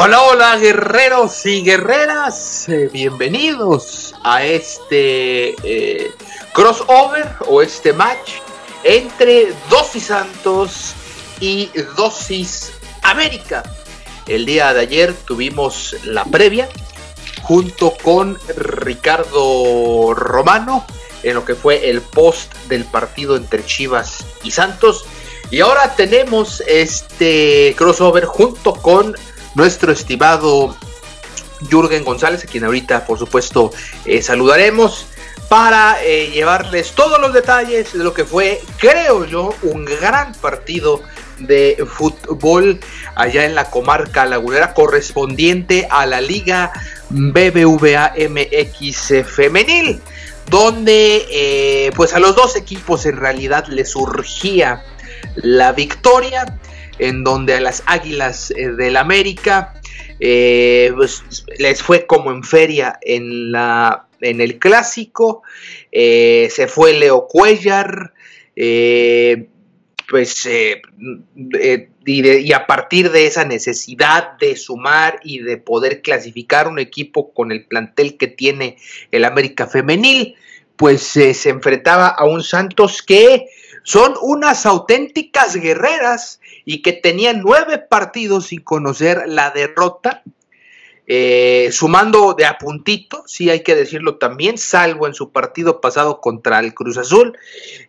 Hola, hola guerreros y guerreras, eh, bienvenidos a este eh, crossover o este match entre Dosis Santos y Dosis América. El día de ayer tuvimos la previa junto con Ricardo Romano en lo que fue el post del partido entre Chivas y Santos. Y ahora tenemos este crossover junto con nuestro estimado Jürgen González, a quien ahorita por supuesto eh, saludaremos para eh, llevarles todos los detalles de lo que fue, creo yo, un gran partido de fútbol allá en la comarca lagunera correspondiente a la Liga BBVA MX femenil, donde eh, pues a los dos equipos en realidad les surgía la victoria en donde a las Águilas eh, del América eh, pues, les fue como en feria en, la, en el clásico, eh, se fue Leo Cuellar, pues y, a partir de esa necesidad de sumar y de poder clasificar un equipo con el plantel que tiene el América femenil, pues se enfrentaba a un Santos que son unas auténticas guerreras y que tenían nueve partidos sin conocer la derrota, eh, sumando de a puntito, sí hay que decirlo también, salvo en su partido pasado contra el Cruz Azul.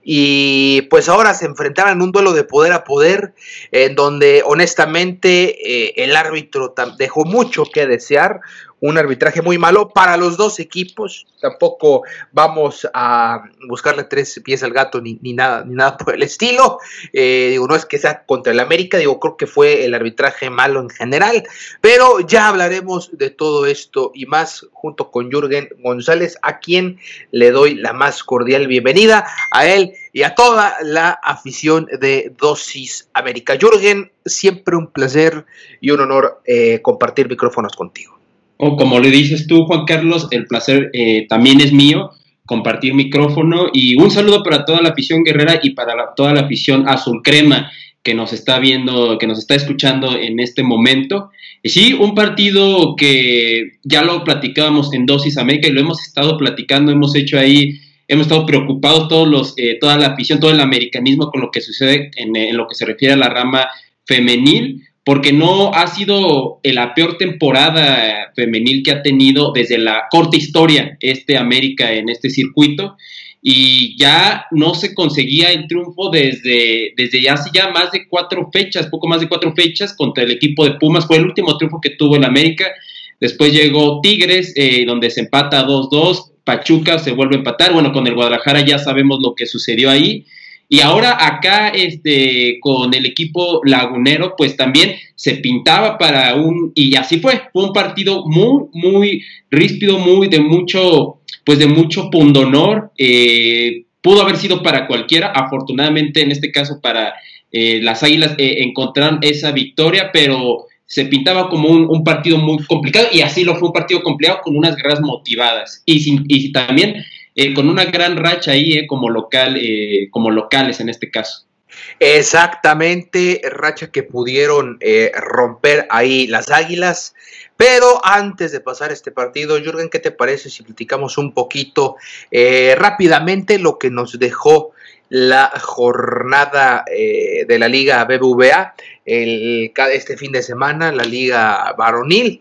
Y pues ahora se enfrentaron en un duelo de poder a poder, en donde honestamente eh, el árbitro dejó mucho que desear un arbitraje muy malo para los dos equipos. Tampoco vamos a buscarle tres pies al gato ni, nada, ni nada por el estilo. Eh, digo, no es que sea contra el América, digo, creo que fue el arbitraje malo en general. Pero ya hablaremos de todo esto y más junto con Jürgen González, a quien le doy la más cordial bienvenida a él y a toda la afición de Dosis América. Jürgen, siempre un placer y un honor eh, compartir micrófonos contigo. O como le dices tú, Juan Carlos, el placer eh, también es mío compartir micrófono y un saludo para toda la afición guerrera y para toda la afición azul crema que nos está viendo, que nos está escuchando en este momento. Y sí, un partido que ya lo platicábamos en Dosis América y lo hemos estado platicando, hemos hecho ahí, hemos estado preocupados todos los, eh, toda la afición, todo el americanismo con lo que sucede en, en lo que se refiere a la rama femenil porque no ha sido la peor temporada femenil que ha tenido desde la corta historia este América en este circuito. Y ya no se conseguía el triunfo desde, desde ya hace ya más de cuatro fechas, poco más de cuatro fechas contra el equipo de Pumas, fue el último triunfo que tuvo el América, después llegó Tigres, eh, donde se empata 2-2, Pachuca se vuelve a empatar, bueno, con el Guadalajara ya sabemos lo que sucedió ahí, y ahora acá, este, con el equipo lagunero, pues también se pintaba para un, y así fue, fue un partido muy, muy ríspido, muy de mucho, pues de mucho pundonor. Eh, pudo haber sido para cualquiera, afortunadamente en este caso para eh, las Águilas eh, encontraron esa victoria, pero se pintaba como un, partido muy complicado y así lo fue un partido complicado con unas guerras motivadas y, sin, y también eh, con una gran racha ahí eh, como, local, eh, como locales en este caso. Exactamente, racha que pudieron romper ahí las águilas. Pero antes de pasar este partido, Jürgen, ¿qué te parece si platicamos un poquito rápidamente lo que nos dejó la jornada eh, de la Liga BBVA este fin de semana, la Liga Varonil.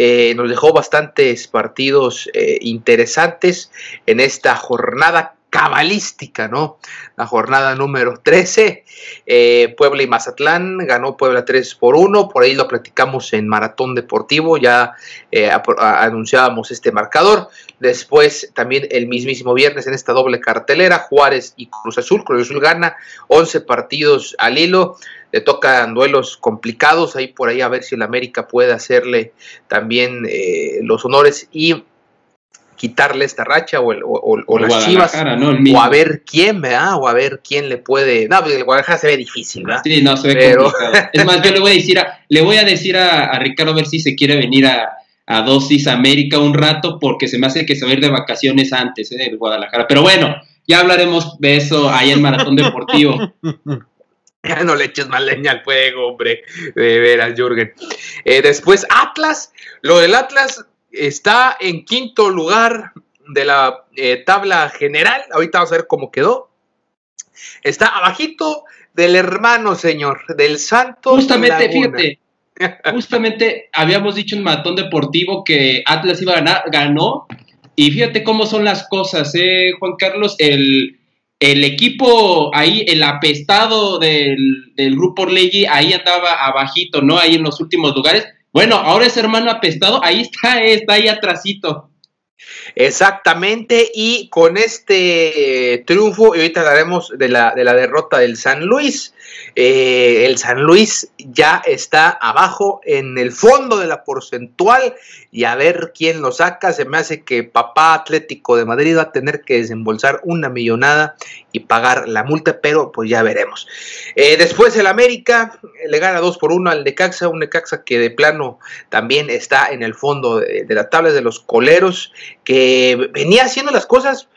Eh, nos dejó bastantes partidos eh, interesantes en esta jornada cabalística, ¿no? La jornada número 13, eh, Puebla y Mazatlán, ganó Puebla 3 por 1, por ahí lo platicamos en Maratón Deportivo, ya eh, anunciábamos este marcador. Después, también el mismísimo viernes en esta doble cartelera, Juárez y Cruz Azul, Cruz Azul gana 11 partidos al hilo, le tocan duelos complicados, ahí por ahí a ver si el América puede hacerle también eh, los honores y quitarle esta racha o, o, las chivas o a ver quién, ¿verdad? O a ver quién le puede. No, pues el Guadalajara se ve difícil, ¿verdad? Sí, no, se ve Pero... complicado. Es más, yo le voy a decir a, le voy a, decir a, Ricardo a ver si se quiere venir a, a Dosis América un rato, porque se me hace que se va a ir de vacaciones antes, ¿eh? El Guadalajara. Pero bueno, ya hablaremos de eso ahí en Maratón Deportivo. Ya no le eches más leña al fuego, hombre. De veras, Jürgen. Eh, después, Atlas. Lo del Atlas está en quinto lugar de la eh, tabla general. Ahorita vamos a ver cómo quedó. Está abajito del hermano, señor, del Santos. Justamente, fíjate, justamente habíamos dicho en Matón Deportivo que Atlas iba a ganar, ganó. Y fíjate cómo son las cosas, ¿eh, Juan Carlos? El, el equipo ahí, el apestado del, del grupo Orlegui, ahí andaba abajito, ¿no? Ahí en los últimos lugares bueno, ahora es hermano apestado, ahí está, está ahí atrasito. Exactamente, y con este triunfo, y ahorita hablaremos de la, de la derrota del San Luis, eh, el San Luis ya está abajo en el fondo de la porcentual y a ver quién lo saca. Se me hace que papá Atlético de Madrid va a tener que desembolsar una millonada y pagar la multa, pero pues ya veremos. Eh, después el América le gana 2 por 1 al Necaxa, un Necaxa que de plano también está en el fondo de, de la tabla de los coleros, que venía haciendo las cosas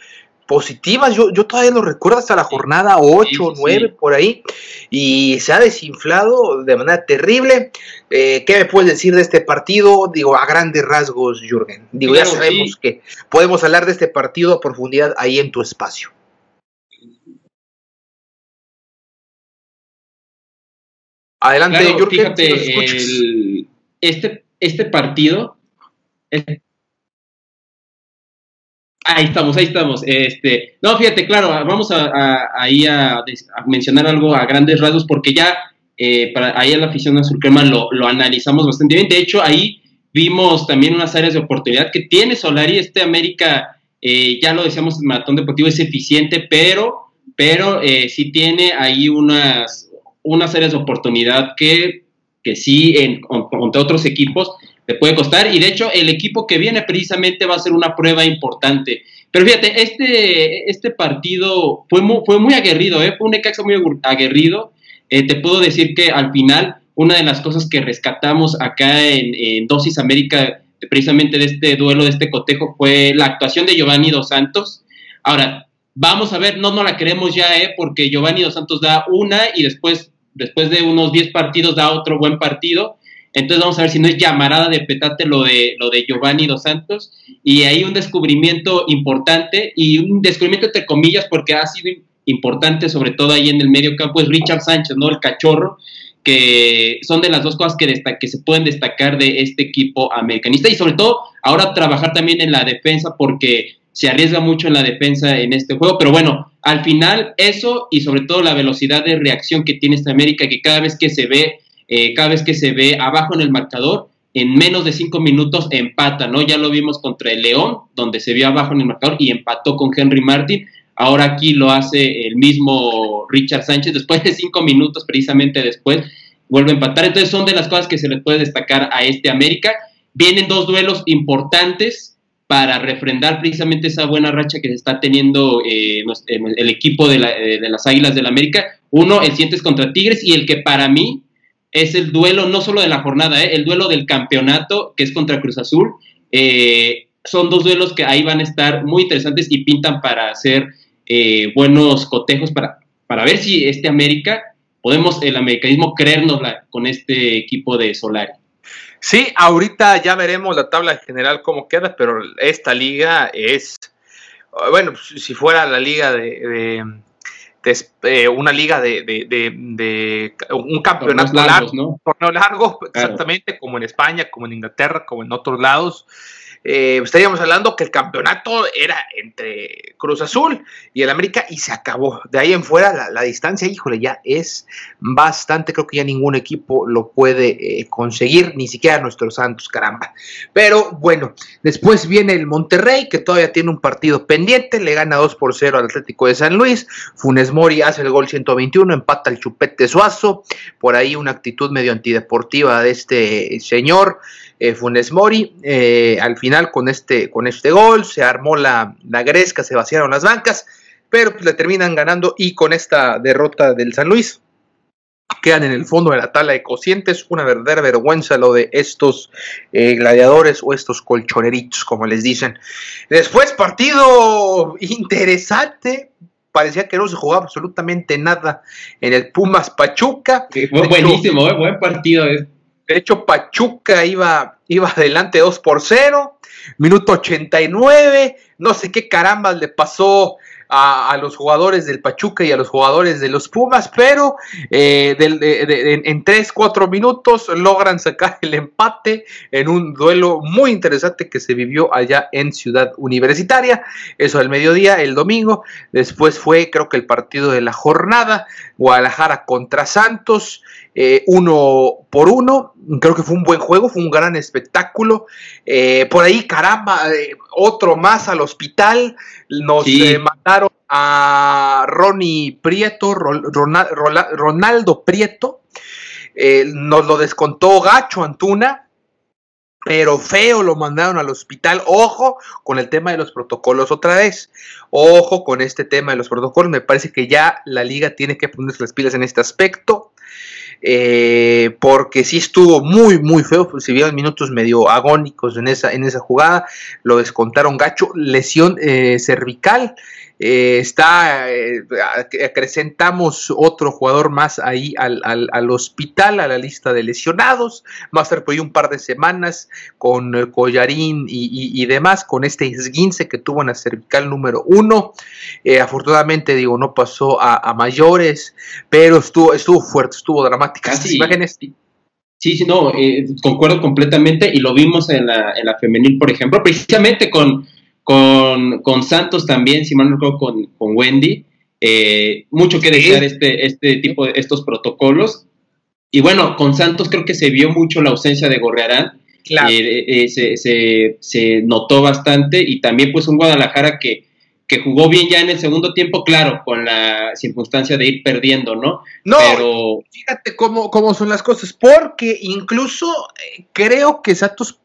positivas. Yo, yo todavía lo recuerdo hasta la jornada 8 o 9 por ahí. Y se ha desinflado de manera terrible. Eh, ¿Qué me puedes decir de este partido? Digo, a grandes rasgos, Jürgen. Digo, ya sabemos que podemos hablar de este partido a profundidad ahí en tu espacio. Adelante, Jürgen. este, este partido, Ahí estamos, ahí estamos. Este, no, fíjate, claro, vamos a, ahí a, mencionar algo a grandes rasgos porque ya eh, para, ahí en la afición azul crema lo, analizamos bastante bien. De hecho, ahí vimos también unas áreas de oportunidad que tiene Solari. Este América, eh, ya lo decíamos en Maratón Deportivo, es eficiente, pero, pero eh, sí tiene ahí unas, unas áreas de oportunidad que, que sí, en, contra otros equipos, puede costar. Y de hecho, el equipo que viene precisamente va a ser una prueba importante. Pero fíjate, este, este partido fue muy, fue muy aguerrido, ¿eh? fue un Necaxa muy aguerrido. Eh, te puedo decir que al final, una de las cosas que rescatamos acá en, Dosis América, precisamente de este duelo, de este cotejo, fue la actuación de Giovanni Dos Santos. Ahora, vamos a ver, no, no la queremos ya, ¿eh? porque Giovanni Dos Santos da una y después, después de unos 10 partidos da otro buen partido entonces vamos a ver si no es llamarada de petate lo de, lo de Giovanni Dos Santos. Y hay un descubrimiento importante y un descubrimiento entre comillas porque ha sido importante sobre todo ahí en el medio campo es Richard Sánchez, ¿no? El cachorro, que son de las dos cosas que, que se pueden destacar de este equipo americanista y sobre todo ahora trabajar también en la defensa porque se arriesga mucho en la defensa en este juego, pero bueno, al final eso y sobre todo la velocidad de reacción que tiene esta América, que cada vez que se ve eh, cada vez que se ve abajo en el marcador, en menos de cinco minutos empata, ¿no? Ya lo vimos contra el León, donde se vio abajo en el marcador y empató con Henry Martin. Ahora aquí lo hace el mismo Richard Sánchez, después de cinco minutos, precisamente después, vuelve a empatar. Entonces son de las cosas que se les puede destacar a este América. Vienen dos duelos importantes para refrendar precisamente esa buena racha que se está teniendo eh, el equipo de, eh, de las Águilas del América. Uno, el Cientes contra Tigres y el que para mí es el duelo no solo de la jornada, ¿eh? el duelo del campeonato, que es contra Cruz Azul. Eh, son dos duelos que ahí van a estar muy interesantes y pintan para hacer eh, buenos cotejos para, para ver si este América, podemos el americanismo creérnosla con este equipo de Solari. Sí, ahorita ya veremos la tabla general cómo queda, pero esta liga es, bueno, si fuera la liga de eh, una liga de, de, un campeonato largo, ¿no? torneo largo, exactamente como en España, como en Inglaterra, como en otros lados eh, estaríamos hablando que el campeonato era entre Cruz Azul y el América y se acabó. De ahí en fuera la, distancia, híjole, ya es bastante, creo que ya ningún equipo lo puede eh, conseguir, ni siquiera nuestros Santos, caramba. Pero bueno, después viene el Monterrey, que todavía tiene un partido pendiente, le gana 2 por 0 al Atlético de San Luis, Funes Mori hace el gol 121, empata el Chupete Suazo, por ahí una actitud medio antideportiva de este señor. Eh, Funes Mori. Eh, al final, con este, con este gol, se armó la, la gresca, se vaciaron las bancas, pero pues, le terminan ganando y con esta derrota del San Luis. Quedan en el fondo de la tabla de cocientes. Una verdadera vergüenza lo de estos eh, gladiadores o estos colchoneritos, como les dicen. Después, partido interesante, parecía que no se jugaba absolutamente nada en el Pumas Pachuca. fue buenísimo, buen partido. De hecho, Pachuca iba, iba adelante 2 por 0. Minuto 89. No sé qué caramba le pasó a, los jugadores del Pachuca y a los jugadores de los Pumas, pero eh, en 3-4 minutos logran sacar el empate en un duelo muy interesante que se vivió allá en Ciudad Universitaria. Eso al mediodía, el domingo. Después fue, creo que el partido de la jornada, Guadalajara contra Santos. Eh, uno por uno. Creo que fue un buen juego, fue un gran espectáculo. Eh, por ahí, caramba, otro más al hospital. Nos mandaron a Ronnie Prieto, Ronaldo Prieto. Eh, nos lo descontó Gacho Antuna, pero feo lo mandaron al hospital. Ojo con el tema de los protocolos otra vez. Ojo con este tema de los protocolos. Me parece que ya la liga tiene que ponerse las pilas en este aspecto. Eh, porque sí estuvo muy, muy feo, pues, si vieron minutos medio agónicos en esa, en esa jugada, lo descontaron gacho, lesión eh, cervical, eh, está, eh, acrecentamos otro jugador más ahí al, al, hospital, a la lista de lesionados. Va a estar por ahí un par de semanas con el Collarín y, demás, con este esguince que tuvo en la cervical número uno. Eh, afortunadamente, digo, no pasó a, mayores, pero estuvo, estuvo fuerte, estuvo dramática. Sí. imágenes. Sí, sí, no, concuerdo completamente y lo vimos en la, en la femenil, por ejemplo, precisamente con con, con Santos también, si mal no recuerdo, con, con Wendy. Eh, mucho que desear este, este tipo de estos protocolos. Y bueno, con Santos creo que se vio mucho la ausencia de Gorrearán. Eh, eh, se, se, se, notó bastante. Y también pues un Guadalajara que, que jugó bien ya en el segundo tiempo, claro, con la circunstancia de ir perdiendo, ¿no? No, Pero... fíjate cómo, cómo son las cosas, porque incluso creo que Santos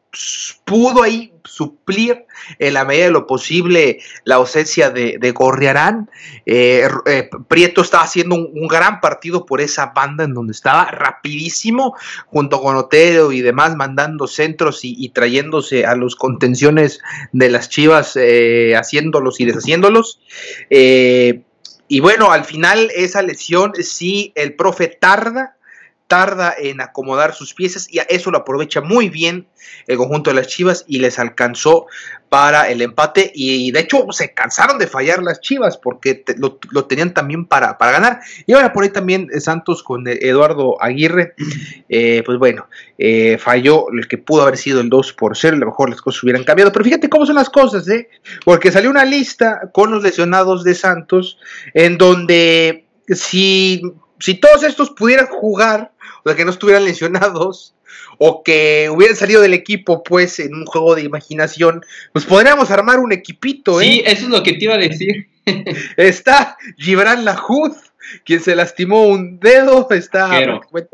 pudo ahí suplir en la medida de lo posible la ausencia de, de Gorriarán. Eh, eh, Prieto estaba haciendo un, gran partido por esa banda en donde estaba rapidísimo, junto con Otero y demás, mandando centros y, trayéndose a los contenciones de las Chivas, eh, haciéndolos y deshaciéndolos. y bueno, al final esa lesión, sí, el profe tarda, tarda en acomodar sus piezas y a eso lo aprovecha muy bien el conjunto de las Chivas y les alcanzó para el empate. Y de hecho se cansaron de fallar las Chivas porque lo, tenían también para, para, ganar. Y ahora por ahí también eh, Santos con eh, Eduardo Aguirre eh, pues bueno falló el que pudo haber sido el 2 por 0 a lo mejor las cosas hubieran cambiado. Pero fíjate cómo son las cosas ¿eh? porque salió una lista con los lesionados de Santos en donde si, si todos estos pudieran jugar o sea, que no estuvieran lesionados o que hubieran salido del equipo, pues, en un juego de imaginación, pues podríamos armar un equipito, ¿eh? Sí, eso es lo que te iba a decir. Está Gibran Lajud, quien se lastimó un dedo, está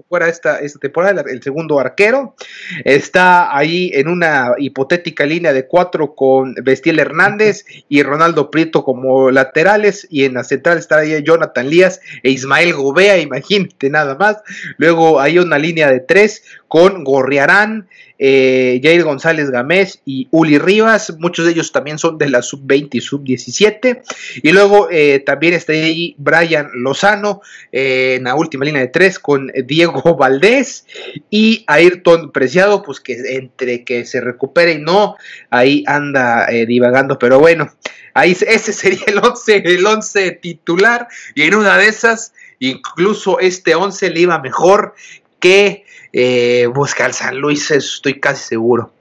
fuera esta, esta temporada, el segundo arquero, está ahí en una hipotética línea de cuatro con Bestiel Hernández y Ronaldo Prieto como laterales, y en la central está ahí Jonathan Lías e Ismael Gobea, imagínate nada más, luego hay una línea de tres con Gorriarán, eh, Jair González Gamés y Uli Rivas, muchos de ellos también son de la sub-20 y sub-17. Y luego eh, también está ahí Brian Lozano eh, en la última línea de tres con Diego Valdés y Ayrton Preciado, pues que entre que se recupere y no, ahí anda divagando, pero bueno. Ahí ese sería el 11 el once titular y en una de esas incluso este 11 le iba mejor que eh, busca al San Luis, estoy casi seguro.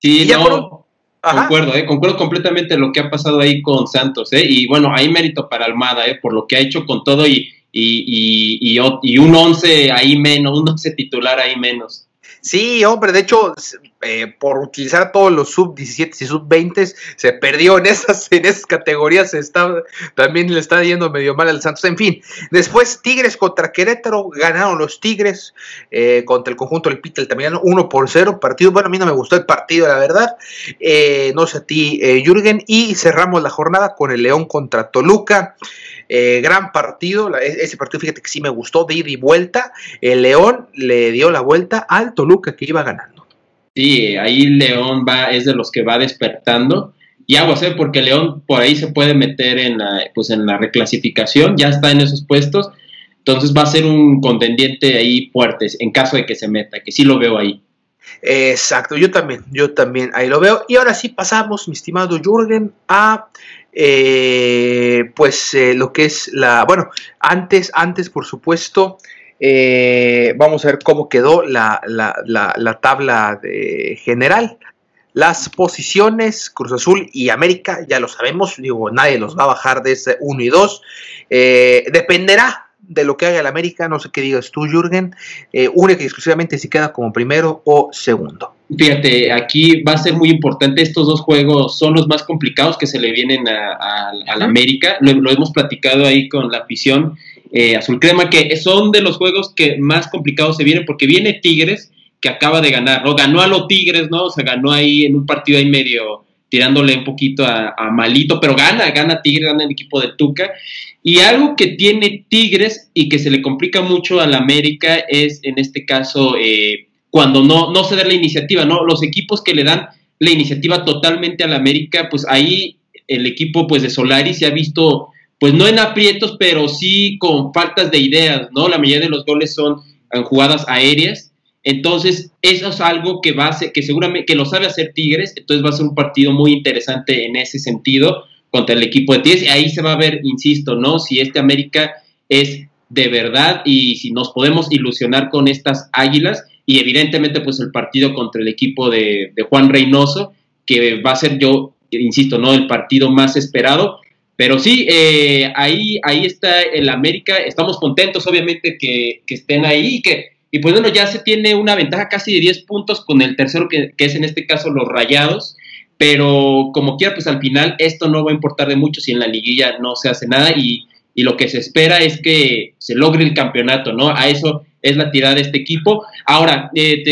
Sí, no, concuerdo, eh, concuerdo completamente lo que ha pasado ahí con Santos, eh, y bueno, hay mérito para Almada, eh, por lo que ha hecho con todo y, y, y, y un 11 ahí menos, un 11 titular ahí menos. Sí, hombre, de hecho, eh, por utilizar todos los sub 17 y sub 20 se perdió en esas, en esas categorías, está, también le está yendo medio mal al Santos. En fin, después Tigres contra Querétaro, ganaron los Tigres eh, contra el conjunto del Pitel también 1 por 0, partido, bueno, a mí no me gustó el partido, la verdad, eh, no sé a ti, Jürgen, y cerramos la jornada con el León contra Toluca. Eh, gran partido, e-, ese partido fíjate que sí me gustó, de ida y vuelta. El León le dio la vuelta al Toluca que iba ganando. Sí, ahí León va, es de los que va despertando. Y aguas, ¿eh? porque León por ahí se puede meter en la, pues en la reclasificación, ya está en esos puestos. Entonces va a ser un contendiente ahí fuerte en caso de que se meta, que sí lo veo ahí. Exacto, yo también, yo también ahí lo veo. Y ahora sí pasamos, mi estimado Jürgen, a eh, pues eh, lo que es la, bueno, antes, antes por supuesto, eh, vamos a ver cómo quedó la, tabla general. Las posiciones, Cruz Azul y América, ya lo sabemos, digo, nadie los va a bajar de ese 1 y 2. dependerá de lo que haga el América, no sé qué digas tú, Jürgen, eh, única y exclusivamente si queda como primero o segundo. Fíjate, aquí va a ser muy importante, estos dos juegos son los más complicados que se le vienen a, la América, lo, hemos platicado ahí con la afición eh, azul crema, que son de los juegos que más complicados se vienen, porque viene Tigres, que acaba de ganar, ¿no? Ganó a los Tigres, ¿no? O sea, ganó ahí en un partido ahí medio tirándole un poquito a, Malito, pero gana, gana Tigres, gana el equipo de Tuca. Y algo que tiene Tigres y que se le complica mucho al América es, en este caso, eh, cuando no, no se da la iniciativa, ¿no? Los equipos que le dan la iniciativa totalmente al América, pues ahí el equipo pues de Solari se ha visto, pues no en aprietos, pero sí con faltas de ideas, ¿no? La mayoría de los goles son en jugadas aéreas entonces, eso es algo que va a ser, que seguramente, que lo sabe hacer Tigres, entonces va a ser un partido muy interesante en ese sentido contra el equipo de Tigres, y ahí se va a ver, insisto, ¿no? Si este América es de verdad y si nos podemos ilusionar con estas águilas, y evidentemente, pues el partido contra el equipo de, Juan Reynoso, que va a ser yo, insisto, ¿no? El partido más esperado, pero sí, eh, ahí, ahí está el América. Estamos contentos, obviamente, que, que estén ahí y que y pues bueno, ya se tiene una ventaja casi de 10 puntos con el tercero, que, es en este caso los Rayados. Pero como quiera, pues al final esto no va a importar de mucho si en la liguilla no se hace nada y, lo que se espera es que se logre el campeonato, ¿no? A eso es la tirada de este equipo. Ahora, eh,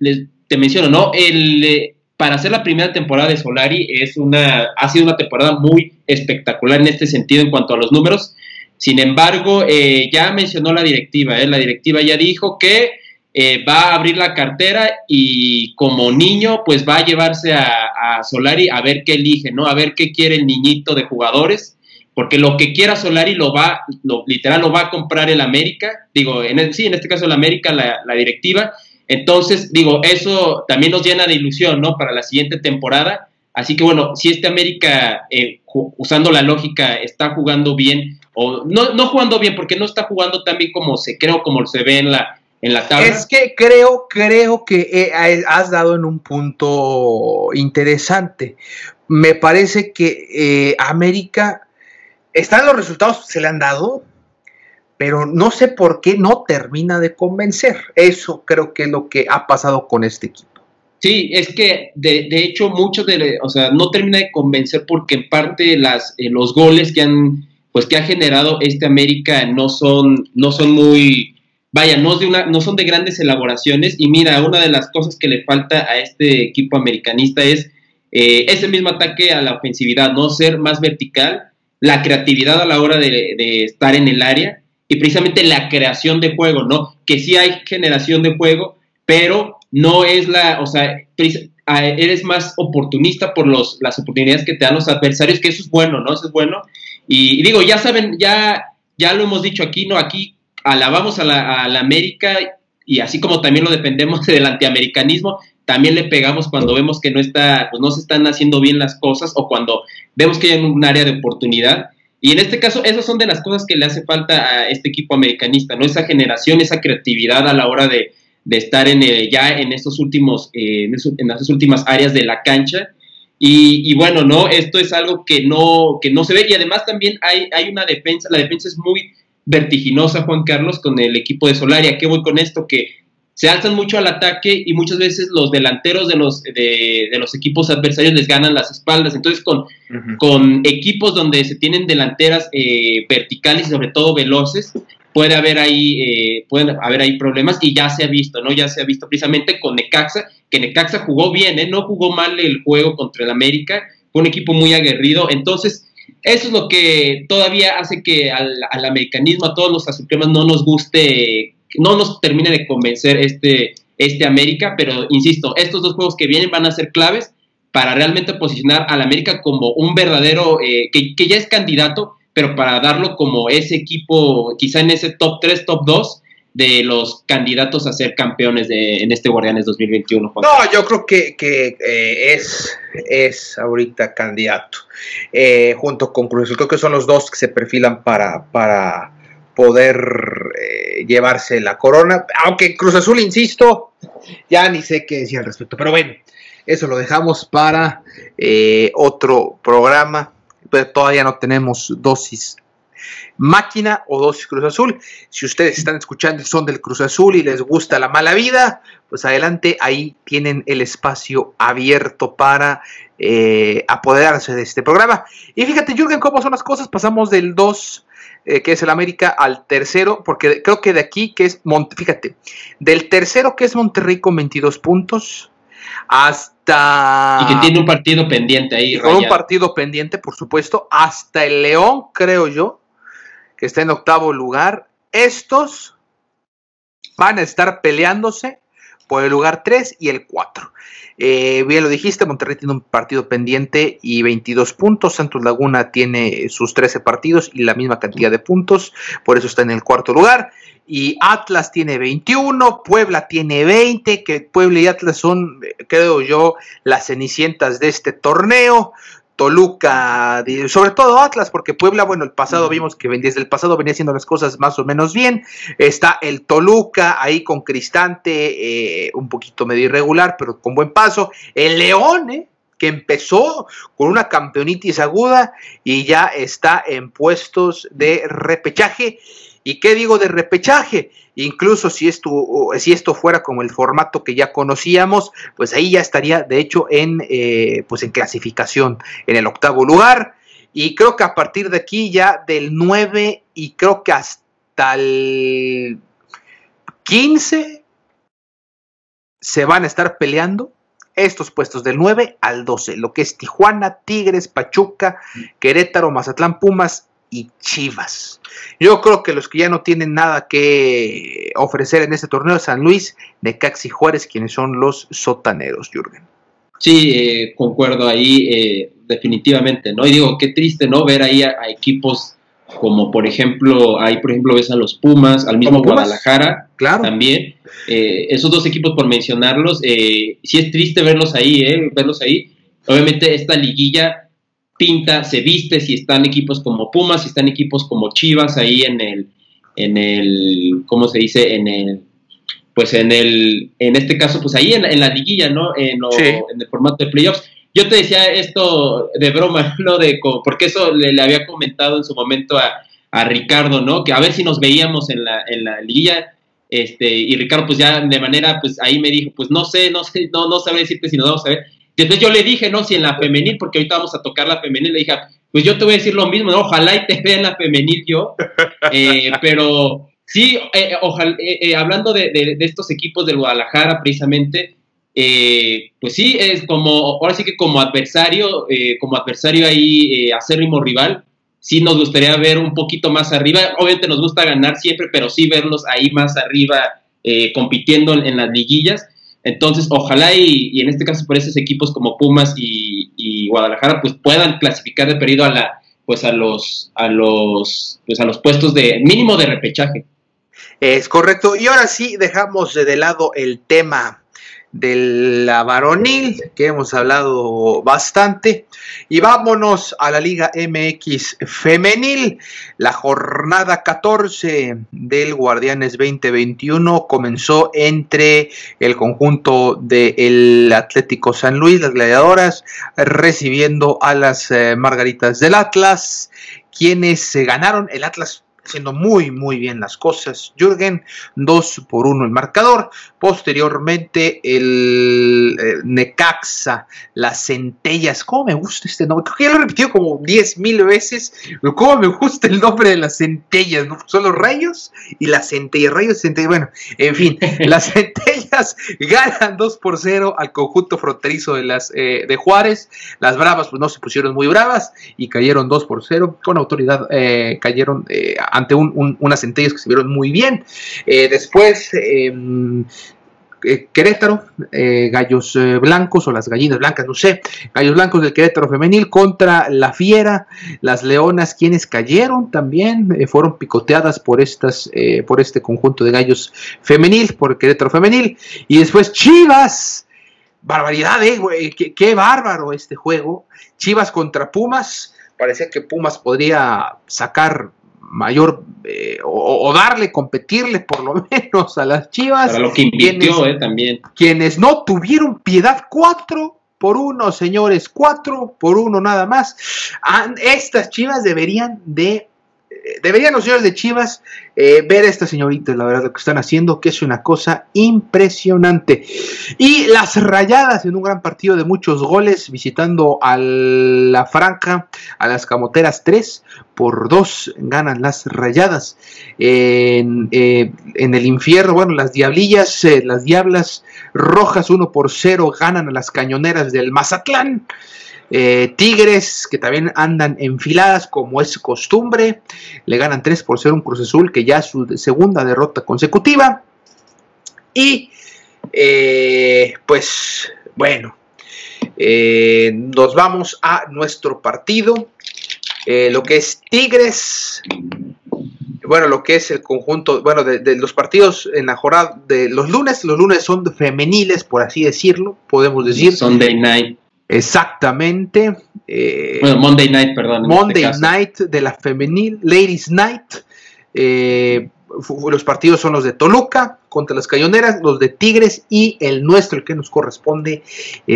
te, te, menciono, ¿no? El, eh, para hacer la primera temporada de Solari es una, ha sido una temporada muy espectacular en este sentido en cuanto a los números. Sin embargo, eh, ya mencionó la directiva, ¿eh? la directiva ya dijo que eh, va a abrir la cartera y como niño, pues va a llevarse a, Solari a ver qué elige, ¿no? A ver qué quiere el niñito de jugadores, porque lo que quiera Solari lo va, lo, literal lo va a comprar el América, digo, en sí, en este caso el América, la, directiva. Entonces, digo, eso también nos llena de ilusión, ¿no? Para la siguiente temporada. Así que bueno, si este América, usando la lógica, está jugando bien o no, no jugando bien, porque no está jugando tan bien como se creo, como se ve en la, en la tabla. Es que creo, creo que eh, has dado en un punto interesante. Me parece que eh, América, están los resultados, se le han dado, pero no sé por qué no termina de convencer. Eso creo que es lo que ha pasado con este equipo. Sí, es que de, hecho muchos de, o sea, no termina de convencer porque en parte las, eh, los goles que han pues que ha generado este América no son, no son muy, vaya, no, de una, no son de grandes elaboraciones. Y mira, una de las cosas que le falta a este equipo americanista es eh, ese mismo ataque a la ofensividad, no ser más vertical, la creatividad a la hora de, estar en el área y precisamente la creación de juego, ¿no? Que sí hay generación de juego, pero no es la, o sea, eres más oportunista por los, las oportunidades que te dan los adversarios, que eso es bueno, ¿no? Eso es bueno. Y, digo, ya saben, ya, ya lo hemos dicho aquí, ¿no? Aquí alabamos a la, a la América y así como también lo defendemos del antiamericanismo, también le pegamos cuando vemos que no está, pues no se están haciendo bien las cosas o cuando vemos que hay un área de oportunidad. Y en este caso, esas son de las cosas que le hace falta a este equipo americanista, ¿no? Esa generación, esa creatividad a la hora de, de estar en ya en estos últimos, eh, en, esas últimas áreas de la cancha. Y, bueno, no, esto es algo que no, que no se ve. Y además también hay, hay una defensa, la defensa es muy vertiginosa, Juan Carlos, con el equipo de Solaria. ¿Qué voy con esto? Que se alzan mucho al ataque y muchas veces los delanteros de los, de, los equipos adversarios les ganan las espaldas. Entonces, con, con equipos donde se tienen delanteras eh, verticales y sobre todo veloces, puede haber ahí eh, pueden haber ahí problemas y ya se ha visto, ¿no? Ya se ha visto precisamente con Necaxa, que Necaxa jugó bien, ¿eh? No jugó mal el juego contra el América, fue un equipo muy aguerrido, entonces eso es lo que todavía hace que al, americanismo, a todos los azulcremas no nos guste, no nos termine de convencer este, este América, pero insisto, estos dos juegos que vienen van a ser claves para realmente posicionar al América como un verdadero, eh, que, que ya es candidato pero para darlo como ese equipo, quizá en ese top 3, top 2 de los candidatos a ser campeones en este Guardianes 2021. No, yo creo que, eh, es, es ahorita candidato, eh, junto con Cruz. Creo que son los dos que se perfilan para, para poder eh, llevarse la corona. Aunque Cruz Azul, insisto, ya ni sé qué decir al respecto. Pero bueno, eso lo dejamos para otro programa pero todavía no tenemos dosis máquina o dosis Cruz Azul. Si ustedes están escuchando el son del Cruz Azul y les gusta la mala vida, pues adelante, ahí tienen el espacio abierto para eh, apoderarse de este programa. Y fíjate, Jürgen, cómo son las cosas. Pasamos del 2, eh, que es el América, al tercero, porque creo que de aquí, que es, fíjate, del tercero, que es Monterrey con 22 puntos, hasta... Y que tiene un partido pendiente ahí. Con un partido pendiente, por supuesto, hasta el León, creo yo, que está en octavo lugar. Estos van a estar peleándose por el lugar 3 y el 4. Eh, bien lo dijiste, Monterrey tiene un partido pendiente y 22 puntos, Santos Laguna tiene sus 13 partidos y la misma cantidad de puntos, por eso está en el cuarto lugar. Y Atlas tiene 21, Puebla tiene 20, que Puebla y Atlas son, creo yo, las cenicientas de este torneo. Toluca, sobre todo Atlas, porque Puebla, bueno, el pasado vimos que desde el pasado venía haciendo las cosas más o menos bien. Está el Toluca ahí con Cristante, eh, un poquito medio irregular, pero con buen paso. El León, eh, que empezó con una campeonitis aguda y ya está en puestos de repechaje. ¿Y qué digo de repechaje? Incluso si esto, si esto fuera como el formato que ya conocíamos, pues ahí ya estaría, de hecho, en, eh, pues en clasificación, en el octavo lugar. Y creo que a partir de aquí ya del 9 y creo que hasta el 15 se van a estar peleando estos puestos del 9 al 12, lo que es Tijuana, Tigres, Pachuca, Querétaro, Mazatlán, Pumas y Chivas. Yo creo que los que ya no tienen nada que ofrecer en este torneo San Luis, Necaxi Juárez, quienes son los sotaneros, Jürgen. Sí, eh, concuerdo ahí eh, definitivamente, ¿no? Y digo, qué triste, ¿no? Ver ahí a, equipos como, por ejemplo, ahí, por ejemplo, ves a los Pumas, al mismo Guadalajara, claro. también. Eh, esos dos equipos, por mencionarlos, sí es triste verlos ahí, ¿eh? Verlos ahí. Obviamente esta liguilla pinta, se viste si están equipos como Pumas, si están equipos como Chivas ahí en el, en el, ¿cómo se dice? En el, pues en el, en este caso, pues ahí en, la liguilla, ¿no? En, el formato de playoffs. Yo te decía esto de broma, ¿no? De, porque eso le, había comentado en su momento a, a, Ricardo, ¿no? Que a ver si nos veíamos en la, en la liguilla. Este, y Ricardo, pues ya de manera, pues ahí me dijo, pues no sé, no sé, no, no sabré decirte si nos vamos a ver y entonces yo le dije, no, si en la femenil, porque ahorita vamos a tocar la femenil, le dije, pues yo te voy a decir lo mismo, ¿no? ojalá y te vea en la femenil yo, eh, pero sí, eh, ojalá, eh, hablando de, estos equipos del Guadalajara precisamente, pues sí, es como, ahora sí que como adversario, como adversario ahí, acérrimo rival, sí nos gustaría ver un poquito más arriba, obviamente nos gusta ganar siempre, pero sí verlos ahí más arriba compitiendo en las liguillas, Entonces, ojalá y, en este caso por esos equipos como Pumas y, Guadalajara, pues puedan clasificar de periodo a la, pues a los, a los, pues a los puestos de mínimo de repechaje. Es correcto. Y ahora sí, dejamos de lado el tema de la varonil, que hemos hablado bastante. Y vámonos a la Liga MX femenil. La jornada 14 del Guardianes 2021 comenzó entre el conjunto del Atlético San Luis, las gladiadoras, recibiendo a las eh, Margaritas del Atlas, quienes ganaron. El Atlas haciendo muy, muy bien las cosas. Jürgen, 2 por 1 el marcador. Posteriormente, el eh, Necaxa, las centellas. ¿Cómo me gusta este nombre? Creo que ya lo he repetido como 10 mil veces. ¿cómo me gusta el nombre de las centellas? Son los rayos y las centellas. Rayos, centellas. Bueno, en fin, las centellas ganan 2 por 0 al conjunto fronterizo de, las, eh, de Juárez. Las bravas, pues no se pusieron muy bravas y cayeron 2 por 0. Con autoridad eh, cayeron ante unas centellas que se vieron muy bien. Eh, después, em, eh, Querétaro, eh, Gallos Blancos o las Gallinas Blancas, no sé, Gallos Blancos del Querétaro Femenil contra la Fiera, las Leonas, quienes cayeron también, fueron picoteadas por, estas, por este conjunto de Gallos Femenil, por Querétaro Femenil, y después Chivas, barbaridad, eh, qué, qué bárbaro este juego, Chivas contra Pumas, parecía que Pumas podría sacar mayor eh, o, darle, competirle por lo menos a las Chivas. Para lo que invirtió eh, también. Quienes no tuvieron piedad, cuatro por uno, señores, cuatro por uno nada más. Ah, estas Chivas deberían de deberían los señores de Chivas eh, ver a esta señorita, la verdad, lo que están haciendo, que es una cosa impresionante. Y las rayadas en un gran partido de muchos goles, visitando a la franja, a las camoteras 3 por 2, ganan las rayadas. En, eh, en el infierno, bueno, las diablillas, eh, las diablas rojas 1 por 0 ganan a las cañoneras del Mazatlán. Eh, Tigres, que también andan enfiladas como es costumbre, le ganan 3 por 0 un Cruz Azul, que ya es su segunda derrota consecutiva. Y eh, pues bueno, eh, nos vamos a nuestro partido, lo que es Tigres. Bueno, lo que es el conjunto, bueno, de, de, los partidos en la jornada de los lunes, los lunes son femeniles, por así decirlo, podemos decir. Sunday night. Exactamente. Eh, bueno, Monday Night, perdón. Este Monday Night de la femenil, Ladies Night. Eh, los partidos son los de Toluca contra las Cayoneras, los de Tigres y el nuestro, el que nos corresponde,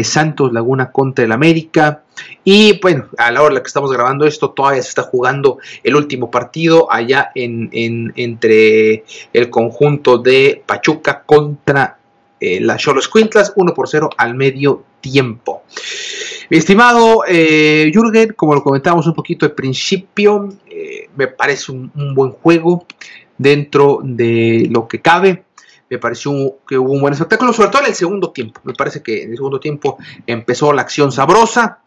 Santos Laguna contra el América. Y bueno, a la hora en la que estamos grabando esto, todavía se está jugando el último partido allá en, entre el conjunto de Pachuca contra eh, las Cholos Quintlas, 1 por 0 al medio tiempo. Mi estimado eh, Jürgen, como lo comentábamos un poquito al principio, eh, me parece un, buen juego dentro de lo que cabe. Me pareció que hubo un buen espectáculo, sobre todo en el segundo tiempo. Me parece que en el segundo tiempo empezó la acción sabrosa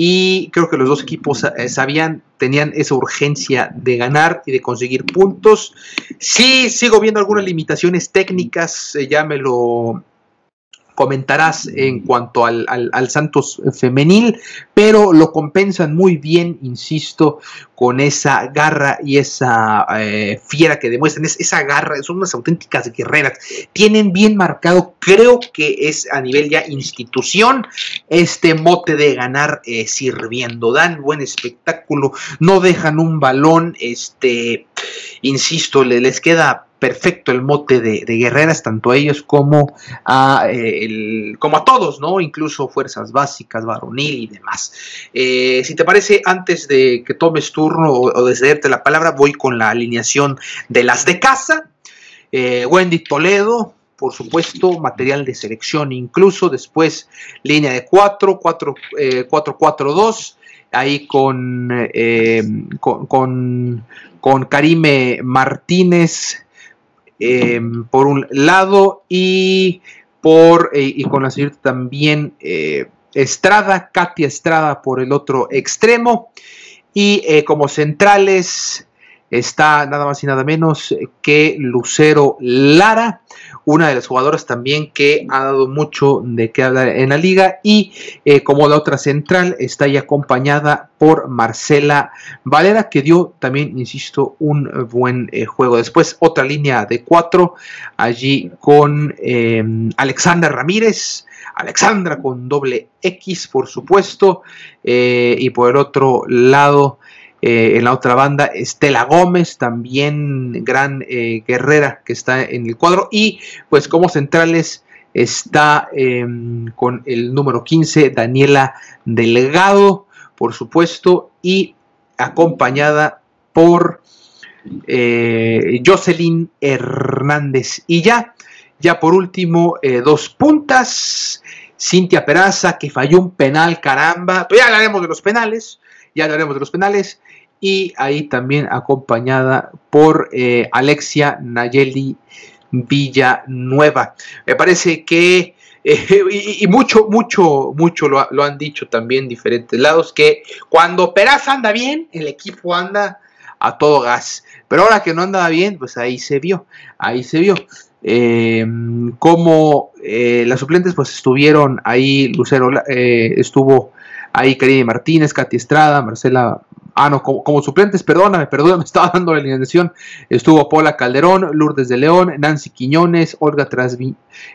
y creo que los dos equipos eh, sabían, tenían esa urgencia de ganar y de conseguir puntos. Sí, sigo viendo algunas limitaciones técnicas, ya me lo comentarás en cuanto al, Santos femenil, pero lo compensan muy bien, insisto, con esa garra y esa eh, fiera que demuestran, es, esa garra, son unas auténticas guerreras, tienen bien marcado, creo que es a nivel ya institución, este mote de ganar eh, sirviendo, dan buen espectáculo, no dejan un balón, este, insisto, les queda perfecto el mote de, guerreras, tanto a ellos como a, eh, como a todos, ¿no? Incluso fuerzas básicas, varonil y demás. Eh, si te parece, antes de que tomes turno o, de cederte la palabra, voy con la alineación de las de casa. Eh, Wendy Toledo, por supuesto, material de selección incluso, después línea de 4, 4, 4, 4, 2, ahí con, con, con Karime Martínez, Em, por un lado y por eh, y con la señorita también eh, Estrada, Katia Estrada por el otro extremo. Y eh, como centrales está nada más y nada menos que Lucero Lara, una de las jugadoras también que ha dado mucho de qué hablar en la liga y eh, como la otra central está ahí acompañada por Marcela Valera que dio también, insisto, un buen eh, juego. Después otra línea de cuatro allí con eh, Alexandra Ramírez. Alexandra con doble X, por supuesto. y por el otro lado, eh, en la otra banda, Estela Gómez, también gran eh, guerrera que está en el cuadro. Y pues como centrales está em, con el número 15, Daniela Delgado, por supuesto, y acompañada por eh, Jocelyn Hernández. Y ya, ya por último, dos puntas. Cintia Peraza, que falló un penal, caramba. Pero ya hablaremos de los penales ya hablaremos de los penales y ahí también acompañada por eh, Alexia Nayeli Villanueva. Me parece que, eh, y, mucho, mucho, mucho lo, han dicho también diferentes lados, que cuando Peraza anda bien, el equipo anda a todo gas. Pero ahora que no andaba bien, pues ahí se vio, ahí se vio. Eh, como las suplentes pues estuvieron ahí, Lucero estuvo ahí Karine Martínez, Katy Estrada, Marcela Ah, no, como, suplentes, perdóname, perdóname, estaba dando la alineación. Estuvo Paula Calderón, Lourdes de León, Nancy Quiñones, Olga,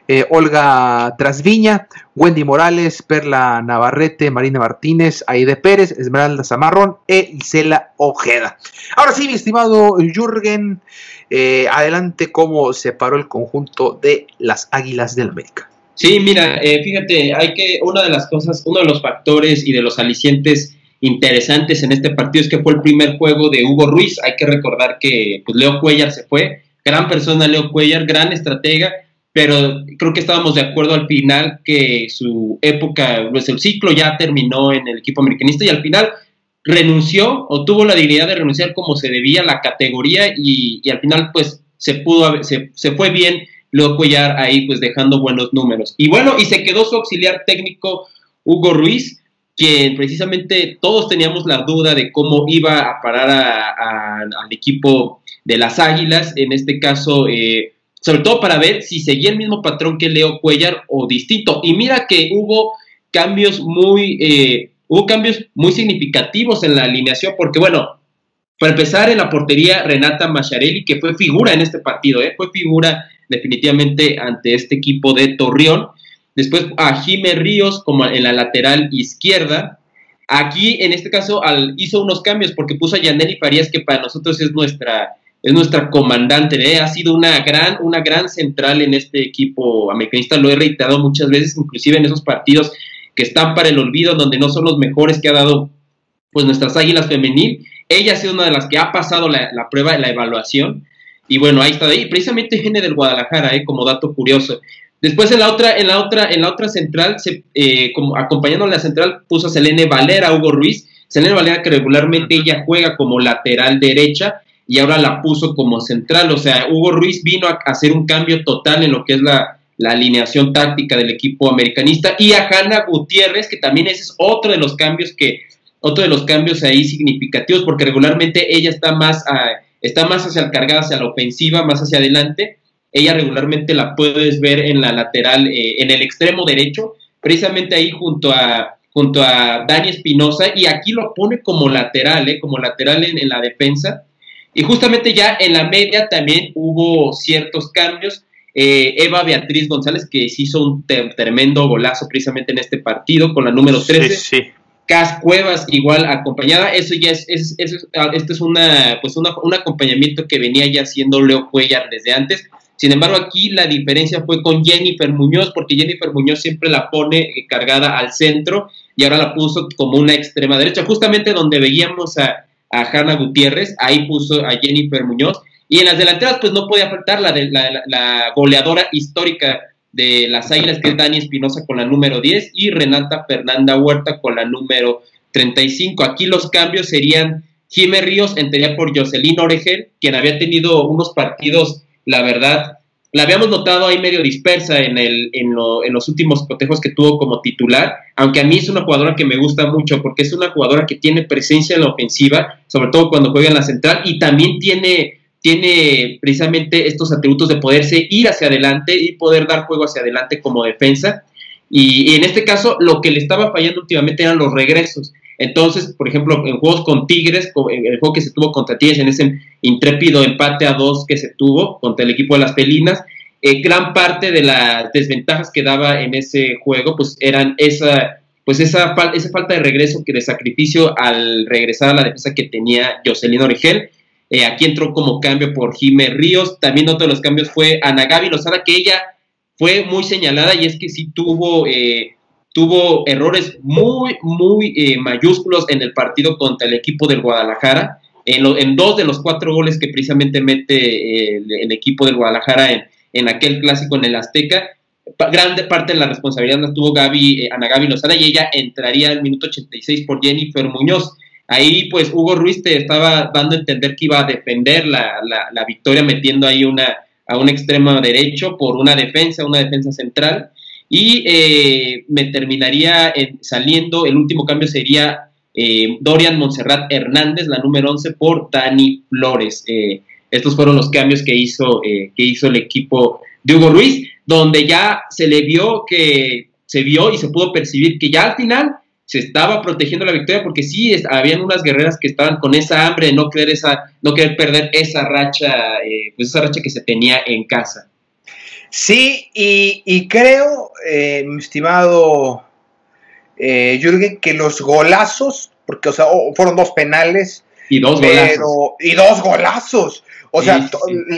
eh, Olga Trasviña, Wendy Morales, Perla Navarrete, Marina Martínez, Aide Pérez, Esmeralda Zamarrón e Isela Ojeda. Ahora sí, mi estimado Jürgen, eh, adelante cómo se paró el conjunto de las Águilas del América. Sí, mira, eh, fíjate, hay que, una de las cosas, uno de los factores y de los alicientes interesantes en este partido es que fue el primer juego de Hugo Ruiz. Hay que recordar que pues, Leo Cuellar se fue, gran persona Leo Cuellar, gran estratega, pero creo que estábamos de acuerdo al final que su época, pues el ciclo ya terminó en el equipo americanista y al final renunció o tuvo la dignidad de renunciar como se debía la categoría y, al final pues se pudo, se, se fue bien Leo Cuellar ahí pues dejando buenos números. Y bueno, y se quedó su auxiliar técnico Hugo Ruiz, que precisamente todos teníamos la duda de cómo iba a parar al equipo de las Águilas, en este caso, eh, sobre todo para ver si seguía el mismo patrón que Leo Cuellar o distinto. Y mira que hubo cambios muy, eh, hubo cambios muy significativos en la alineación, porque bueno, para empezar en la portería Renata Macharelli, que fue figura en este partido, eh, fue figura definitivamente ante este equipo de Torreón. Después a Jime Ríos como en la lateral izquierda. Aquí, en este caso, al, hizo unos cambios porque puso a Yaneli Farías, que para nosotros es nuestra, es nuestra comandante. ¿eh? Ha sido una gran, una gran central en este equipo americanista. Lo he reiterado muchas veces, inclusive en esos partidos que están para el olvido, donde no son los mejores que ha dado pues nuestras águilas femenil. Ella ha sido una de las que ha pasado la, la prueba de la evaluación. Y bueno, ahí está. ahí precisamente viene del Guadalajara, ¿eh? como dato curioso. Después en la otra, en la otra, en la otra central, se, eh, como acompañando a la central, puso a Selene Valera, Hugo Ruiz. Selene Valera que regularmente ella juega como lateral derecha y ahora la puso como central. O sea, Hugo Ruiz vino a hacer un cambio total en lo que es la, alineación táctica del equipo americanista. Y a Hanna Gutiérrez, que también ese es otro de los cambios que, otro de los cambios ahí significativos, porque regularmente ella está más, está más hacia cargada hacia la ofensiva, más hacia adelante ella regularmente la puedes ver en la lateral, eh, en el extremo derecho, precisamente ahí junto a, junto a Dani Espinosa, y aquí lo pone como lateral, eh, como lateral en, la defensa. Y justamente ya en la media también hubo ciertos cambios. Eh, Eva Beatriz González, que hizo un tremendo golazo precisamente en este partido con la número 13. Sí, sí. Cas Cuevas igual acompañada, eso ya es, es, es, este es una, pues un acompañamiento que venía ya haciendo Leo Cuellar desde antes, sin embargo, aquí la diferencia fue con Jennifer Muñoz, porque Jennifer Muñoz siempre la pone eh, cargada al centro y ahora la puso como una extrema derecha, justamente donde veíamos a, Hanna Gutiérrez, ahí puso a Jennifer Muñoz. Y en las delanteras, pues no podía faltar la, de, la, goleadora histórica de las Águilas, que es Dani Espinosa con la número 10 y Renata Fernanda Huerta con la número 35. Aquí los cambios serían Jimé Ríos, entraría por Jocelyn Oregel, quien había tenido unos partidos la verdad, la habíamos notado ahí medio dispersa en, el, en, los últimos cotejos que tuvo como titular, aunque a mí es una jugadora que me gusta mucho porque es una jugadora que tiene presencia en la ofensiva, sobre todo cuando juega en la central, y también tiene, tiene precisamente estos atributos de poderse ir hacia adelante y poder dar juego hacia adelante como defensa. Y, en este caso, lo que le estaba fallando últimamente eran los regresos. Entonces, por ejemplo, en juegos con Tigres, el juego que se tuvo contra Tigres, en ese intrépido empate a dos que se tuvo contra el equipo de las Pelinas, eh, gran parte de las desventajas que daba en ese juego, pues eran esa, pues esa, esa falta de regreso, que de sacrificio al regresar a la defensa que tenía Jocelyn Origel. Eh, aquí entró como cambio por Jimé Ríos. También otro de los cambios fue Ana Gaby Lozada, que ella fue muy señalada y es que sí tuvo eh, tuvo errores muy, muy eh, mayúsculos en el partido contra el equipo del Guadalajara. En, en dos de los cuatro goles que precisamente mete eh, el, equipo del Guadalajara en, en, aquel clásico en el Azteca, grande parte de la responsabilidad la tuvo Gaby, eh, Ana Gaby Lozada y ella entraría al minuto 86 por Jennifer Muñoz. Ahí pues Hugo Ruiz te estaba dando a entender que iba a defender la, la, la victoria metiendo ahí una, a un extremo derecho por una defensa, una defensa central y eh, me terminaría saliendo, el último cambio sería eh, Dorian Montserrat Hernández, la número 11, por Dani Flores. Eh, estos fueron los cambios que hizo, que hizo el equipo de Hugo Ruiz, donde ya se le vio que se vio y se pudo percibir que ya al final se estaba protegiendo la victoria porque sí habían unas guerreras que estaban con esa hambre de no querer esa no querer perder esa racha pues esa racha que se tenía en casa Sí, y, creo, eh, mi estimado eh, Jürgen, que los golazos, porque o sea, fueron dos penales. Y dos golazos. Y dos golazos. O sea,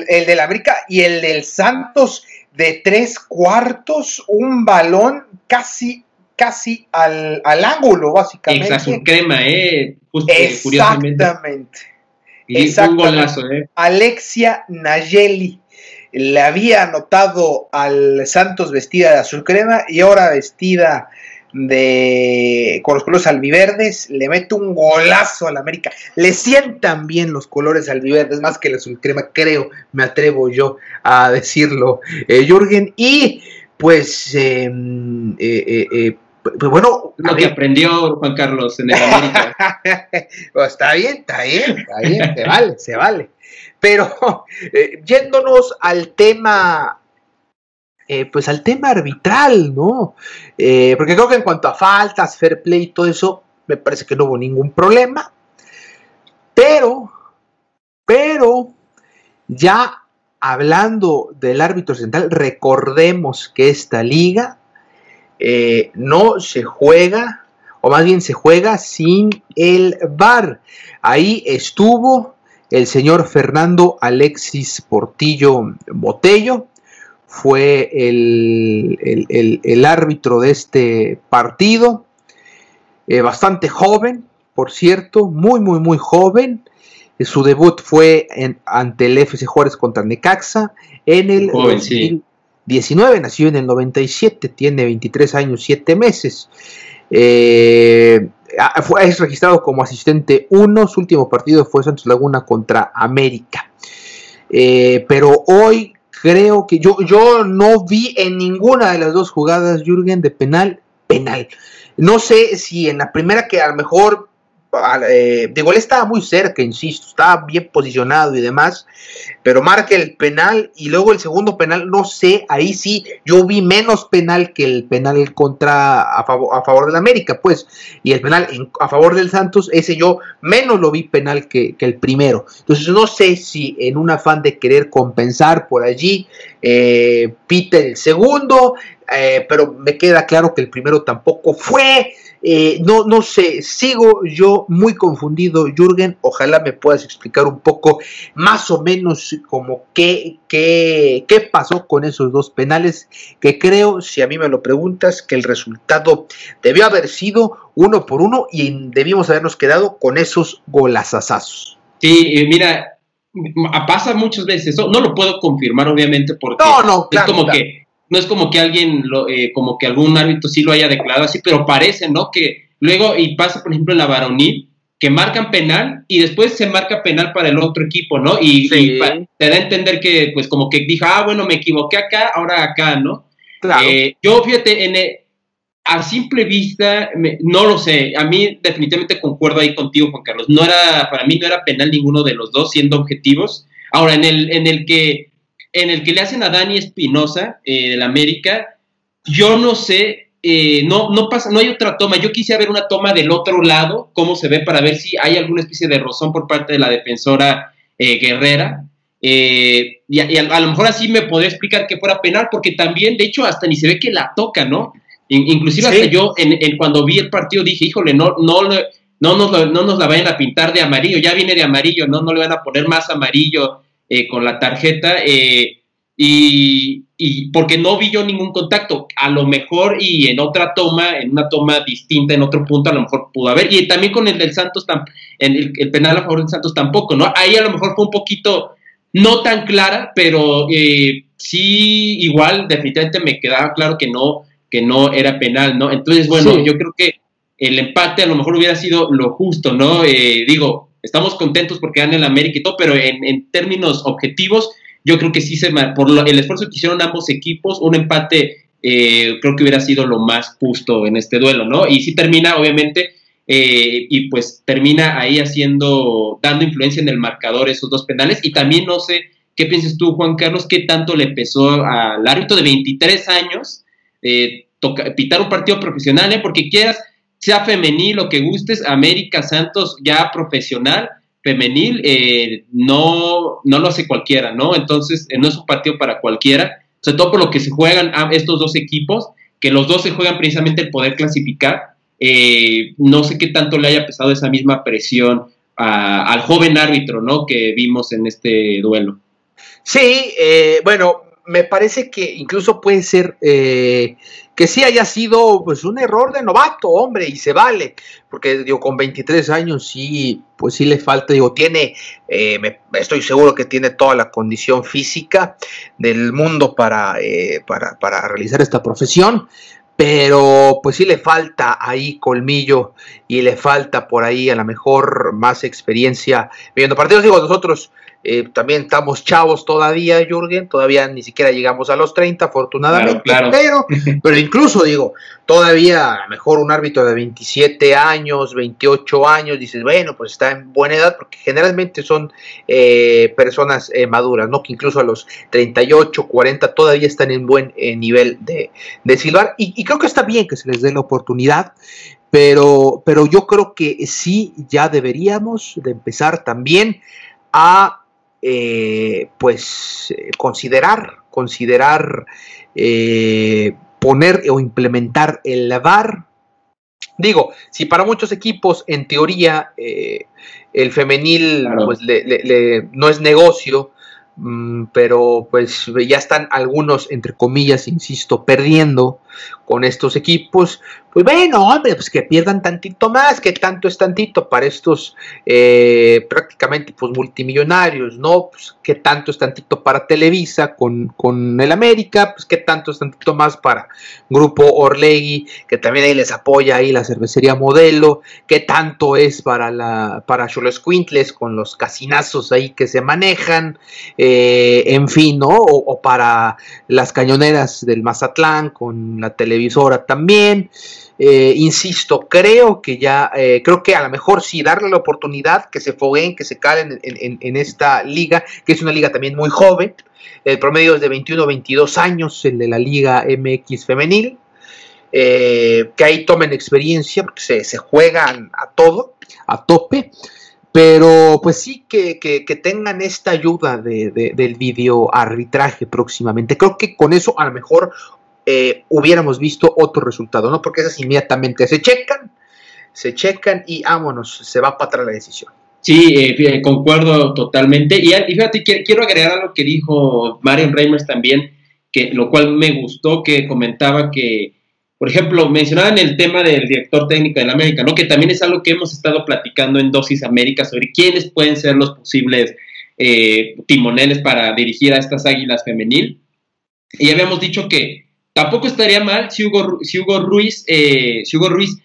el del América y el del Santos de tres cuartos, un balón casi, casi al, ángulo, básicamente. Exacto, crema, ¿eh? Exactamente. Y un golazo, ¿eh? Alexia Nayeli le había anotado al Santos vestida de azul crema y ahora vestida de con los colores albiverdes, le mete un golazo al América. Le sientan bien los colores albiverdes, más que el azul crema, creo, me atrevo yo a decirlo, eh, Jürgen. Y pues, em, eh, eh, pues, bueno. Lo que aprendió Juan Carlos en el América. Pues, está bien, está bien, está bien, se vale, se vale. Pero eh, yéndonos al tema, eh, pues al tema arbitral, ¿no? Eh, porque creo que en cuanto a faltas, fair play y todo eso, me parece que no hubo ningún problema. Pero, pero, ya hablando del árbitro central, recordemos que esta liga no se juega, o más bien se juega sin el VAR. Ahí estuvo el señor Fernando Alexis Portillo Botello fue el, árbitro de este partido, eh, bastante joven, por cierto, muy, muy, muy joven. Su debut fue en, ante el FC Juárez contra Necaxa en el 2019, nació en el 97, tiene 23 años, 7 meses. Eh, fue, es registrado como asistente 1. Su último partido fue Santos Laguna contra América. Eh, pero hoy creo que yo, yo no vi en ninguna de las dos jugadas, Jürgen, de penal, penal. No sé si en la primera que a lo mejor eh, digo, él estaba muy cerca, insisto, estaba bien posicionado y demás, pero marca el penal y luego el segundo penal, no sé, ahí sí, yo vi menos penal que el penal contra a favor, a favor del América, pues, y el penal a favor del Santos, ese yo menos lo vi penal que, el primero. Entonces no sé si en un afán de querer compensar por allí, eh, el segundo, eh, pero me queda claro que el primero tampoco fue. Eh, no, no sé, sigo yo muy confundido, Jürgen. Ojalá me puedas explicar un poco más o menos como qué, qué, qué pasó con esos dos penales, que creo, si a mí me lo preguntas, que el resultado debió haber sido uno por uno y debimos habernos quedado con esos golazazazos. Sí, mira, pasa muchas veces, no lo puedo confirmar obviamente porque no, no, es como que no es como que alguien, lo, eh, como que algún árbitro sí lo haya declarado así, pero parece, ¿no? Que luego, y pasa por ejemplo en la varonil, que marcan penal y después se marca penal para el otro equipo, ¿no? Y, te da a entender que, pues, como que dijo, ah, bueno, me equivoqué acá, ahora acá, ¿no? Claro. Eh, yo, fíjate, en a simple vista, no lo sé, a mí definitivamente concuerdo ahí contigo, Juan Carlos. No era, para mí no era penal ninguno de los dos, siendo objetivos. Ahora, en el, en el que en el que le hacen a Dani Espinosa eh, del América, yo no sé eh, no, no pasa, no hay otra toma. Yo quisiera ver una toma del otro lado, cómo se ve para ver si hay alguna especie de rozón por parte de la defensora eh, Guerrera. Eh, y, a, lo mejor así me podría explicar que fuera penal, porque también, de hecho, hasta ni se ve que la toca, ¿no? inclusive hasta yo, en, cuando vi el partido, dije, híjole, no, no, no, nos, no nos la vayan a pintar de amarillo, ya viene de amarillo, no, no le van a poner más amarillo con la tarjeta. y, y porque no vi yo ningún contacto. A lo mejor y en otra toma, en una toma distinta, en otro punto, a lo mejor pudo haber. Y también con el del Santos, en el, penal a favor del Santos tampoco, ¿no? Ahí a lo mejor fue un poquito no tan clara, pero eh, sí igual definitivamente me quedaba claro que no, que no era penal, ¿no? Entonces, bueno, yo creo que el empate a lo mejor hubiera sido lo justo, ¿no? Eh, digo, estamos contentos porque gana el América y todo, pero en, en términos objetivos, yo creo que sí se, por el esfuerzo que hicieron ambos equipos, un empate eh, creo que hubiera sido lo más justo en este duelo, ¿no? Y sí termina, obviamente, eh, y pues termina ahí haciendo, dando influencia en el marcador esos dos penales. Y también no sé qué piensas tú, Juan Carlos, qué tanto le pesó al árbitro de 23 años eh, pitar un partido profesional, ¿eh? Porque quieras, sea femenil o que gustes, América Santos ya profesional femenil eh, no, no lo hace cualquiera, ¿no? Entonces, eh, no es un partido para cualquiera, sobre todo por lo que se juegan estos dos equipos, que los dos se juegan precisamente el poder clasificar. Eh, no sé qué tanto le haya pesado esa misma presión al joven árbitro, ¿no? Que vimos en este duelo. Sí, bueno, me parece que incluso puede ser que sí haya sido pues un error de novato, hombre, y se vale, porque digo, con 23 años sí, pues sí le falta, digo, tiene, eh, me, estoy seguro que tiene toda la condición física del mundo para, eh, para, para realizar esta profesión, pero pues sí le falta ahí colmillo y le falta por ahí a lo mejor más experiencia viendo partidos. Digo, nosotros eh, también estamos chavos todavía, Jürgen, todavía ni siquiera llegamos a los 30, afortunadamente, Pero, pero incluso digo, todavía a lo mejor un árbitro de 27 años, 28 años, dices, bueno, pues está en buena edad, porque generalmente son eh, personas eh, maduras, ¿no? Que incluso a los 38, 40 todavía están en buen nivel de, de silbar, y, y creo que está bien que se les dé la oportunidad. Pero, pero yo creo que sí, ya deberíamos de empezar también a eh, pues eh, considerar, considerar eh, poner o implementar el VAR. Digo, si para muchos equipos en teoría el femenil pues, no es negocio, pero pues ya están algunos, entre comillas, insisto, perdiendo con estos equipos, pues bueno, hombre, pues que pierdan tantito más, que tanto es tantito para estos eh, prácticamente pues multimillonarios, ¿no? Pues que tanto es tantito para Televisa con, con el América, pues que tanto es tantito más para Grupo Orlegui, que también ahí les apoya ahí la cervecería Modelo, que tanto es para la para Quintles con los casinazos ahí que se manejan, en fin, ¿no? O, para las cañoneras del Mazatlán con la televisora también. Eh, insisto, creo que ya, eh, creo que a lo mejor sí darle la oportunidad que se fogueen, que se calen en, esta liga, que es una liga también muy joven. El promedio es de 21 22 años, el de la Liga MX femenil. Eh, que ahí tomen experiencia, porque se, juegan a todo, a tope. Pero pues sí que, tengan esta ayuda del video arbitraje próximamente. Creo que con eso a lo mejor eh, hubiéramos visto otro resultado, ¿no? Porque esas inmediatamente se checan, se checan y vámonos, se va para atrás la decisión. Sí, eh, concuerdo totalmente. Y, fíjate, quiero agregar a lo que dijo Marion Reimers también, que, lo cual me gustó, que comentaba que, por ejemplo, mencionaban el tema del director técnico del América, ¿no? Que también es algo que hemos estado platicando en Dosis América sobre quiénes pueden ser los posibles eh, timoneles para dirigir a estas águilas femenil. Y habíamos dicho que tampoco estaría mal si Hugo, si Hugo Ruiz, eh, si Hugo Ruiz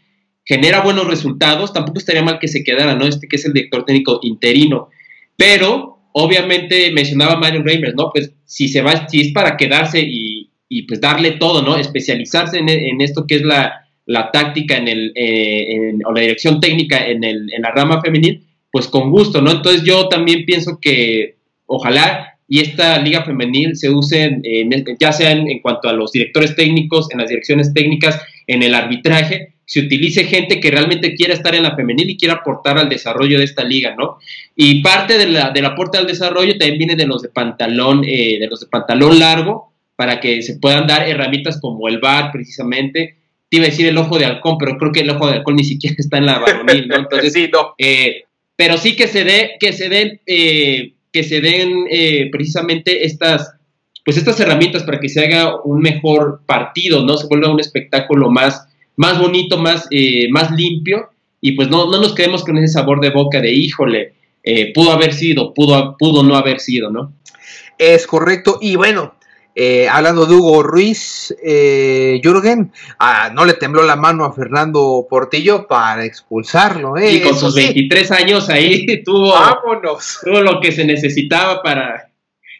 genera buenos resultados, tampoco estaría mal que se quedara, ¿no? Este que es el director técnico interino. Pero, obviamente, mencionaba Mario Reimers, ¿no? Pues si se va, si es para quedarse y, pues darle todo, ¿no? Especializarse en, esto que es la, táctica en el, eh, o la dirección técnica en, el, en la rama femenil, pues con gusto, ¿no? Entonces yo también pienso que ojalá y esta liga femenil se use ya sea en, cuanto a los directores técnicos, en las direcciones técnicas, en el arbitraje, se utilice gente que realmente quiera estar en la femenil y quiera aportar al desarrollo de esta liga, ¿no? Y parte de la, del aporte al desarrollo también viene de los de pantalón, eh, de los de pantalón largo, para que se puedan dar herramientas como el VAR, precisamente. Te iba a decir el ojo de halcón, pero creo que el ojo de halcón ni siquiera está en la varonil, ¿no? Entonces, sí, no. Eh, pero sí que se dé, que se den, eh, que se den precisamente estas, pues estas herramientas para que se haga un mejor partido, ¿no? Se vuelva un espectáculo más más bonito, más, eh, más limpio, y pues no, no nos quedemos con ese sabor de boca de híjole, eh, pudo haber sido, pudo, pudo no haber sido, ¿no? Es correcto, y bueno, eh, hablando de Hugo Ruiz, Jürgen, ah, no le tembló la mano a Fernando Portillo para expulsarlo. ¿eh? Y con sus 23 años ahí tuvo, Vámonos. tuvo lo que se necesitaba para...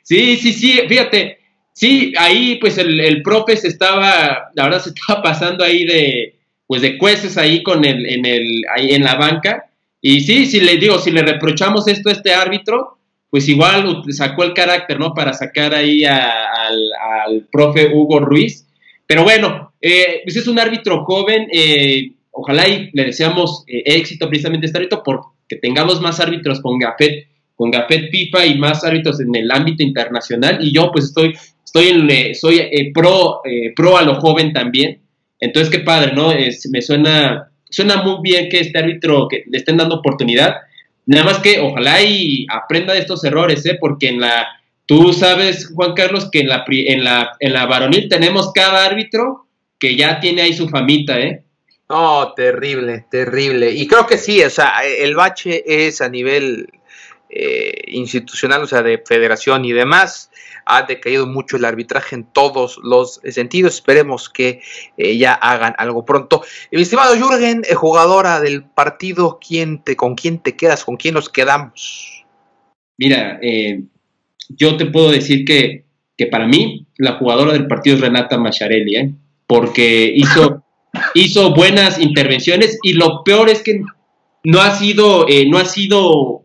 Sí, sí, sí, fíjate, Sí, ahí pues el, el profe se estaba, la verdad se estaba pasando ahí de, pues de cueces ahí con el, en el, ahí en la banca. Y sí, si le digo, si le reprochamos esto a este árbitro, pues igual sacó el carácter, ¿no? Para sacar ahí al, profe Hugo Ruiz. Pero bueno, eh, pues es un árbitro joven, eh, ojalá y le deseamos eh, éxito precisamente a este árbitro porque tengamos más árbitros con Gafet, con Gafet Pipa y más árbitros en el ámbito internacional. Y yo pues estoy estoy en, eh, soy eh, pro, pro a lo joven también. Entonces, qué padre, ¿no? me suena, suena muy bien que este árbitro que le estén dando oportunidad. Nada más que ojalá y aprenda de estos errores, ¿eh? Porque en la, tú sabes, Juan Carlos, que en la, en la, en la varonil tenemos cada árbitro que ya tiene ahí su famita, ¿eh? No, terrible, terrible. Y creo que sí, o sea, el bache es a nivel institucional, o sea, de federación y demás ha decaído mucho el arbitraje en todos los sentidos. Esperemos que eh, ya hagan algo pronto. Mi estimado Jürgen, eh, jugadora del partido, ¿quién te, ¿con quién te quedas? ¿Con quién nos quedamos? Mira, eh, yo te puedo decir que, que, para mí la jugadora del partido es Renata Macharelli, porque hizo, hizo buenas intervenciones y lo peor es que no ha sido, no ha sido,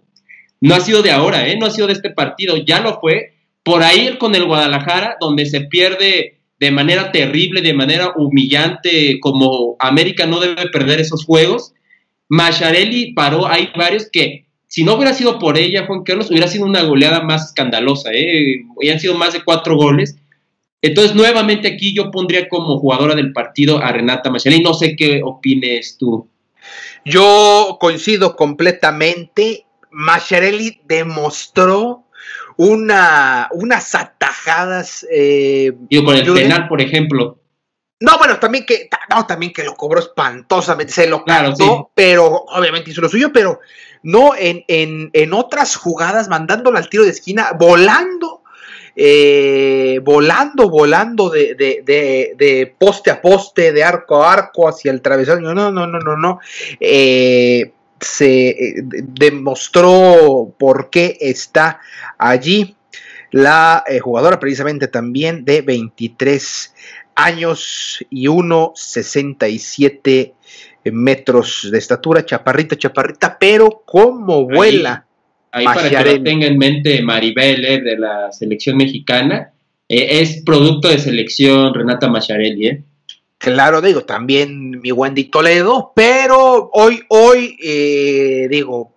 no ha sido de ahora, no ha sido de este partido, ya lo fue por ahí con el Guadalajara, donde se pierde de manera terrible, de manera humillante, como América no debe perder esos juegos. Macharelli paró, hay varios que, si no hubiera sido por ella, Juan Carlos, hubiera sido una goleada más escandalosa, ¿eh? sido más de cuatro goles. Entonces, nuevamente aquí yo pondría como jugadora del partido a Renata Macharelli. No sé qué opines tú. Yo coincido completamente. Macharelli demostró una, unas atajadas. Eh, con el penal, por ejemplo. No, bueno, también que, no, también que lo cobró espantosamente, se lo claro, pero obviamente hizo lo suyo, pero no en, en, en otras jugadas, mandándolo al tiro de esquina, volando, eh, volando, volando de, de, de, de, poste a poste, de arco a arco hacia el travesaño. No, no, no, no, no. Eh, se eh, demostró por qué está allí la eh, jugadora precisamente también de 23 años y 1,67 metros de estatura, chaparrita, chaparrita, pero como vuela. Ahí, para que lo tenga en mente Maribel eh, de la selección mexicana, es producto de selección Renata Macharelli, ¿eh? Claro, digo, también mi Wendy Toledo, pero hoy, hoy, eh, digo,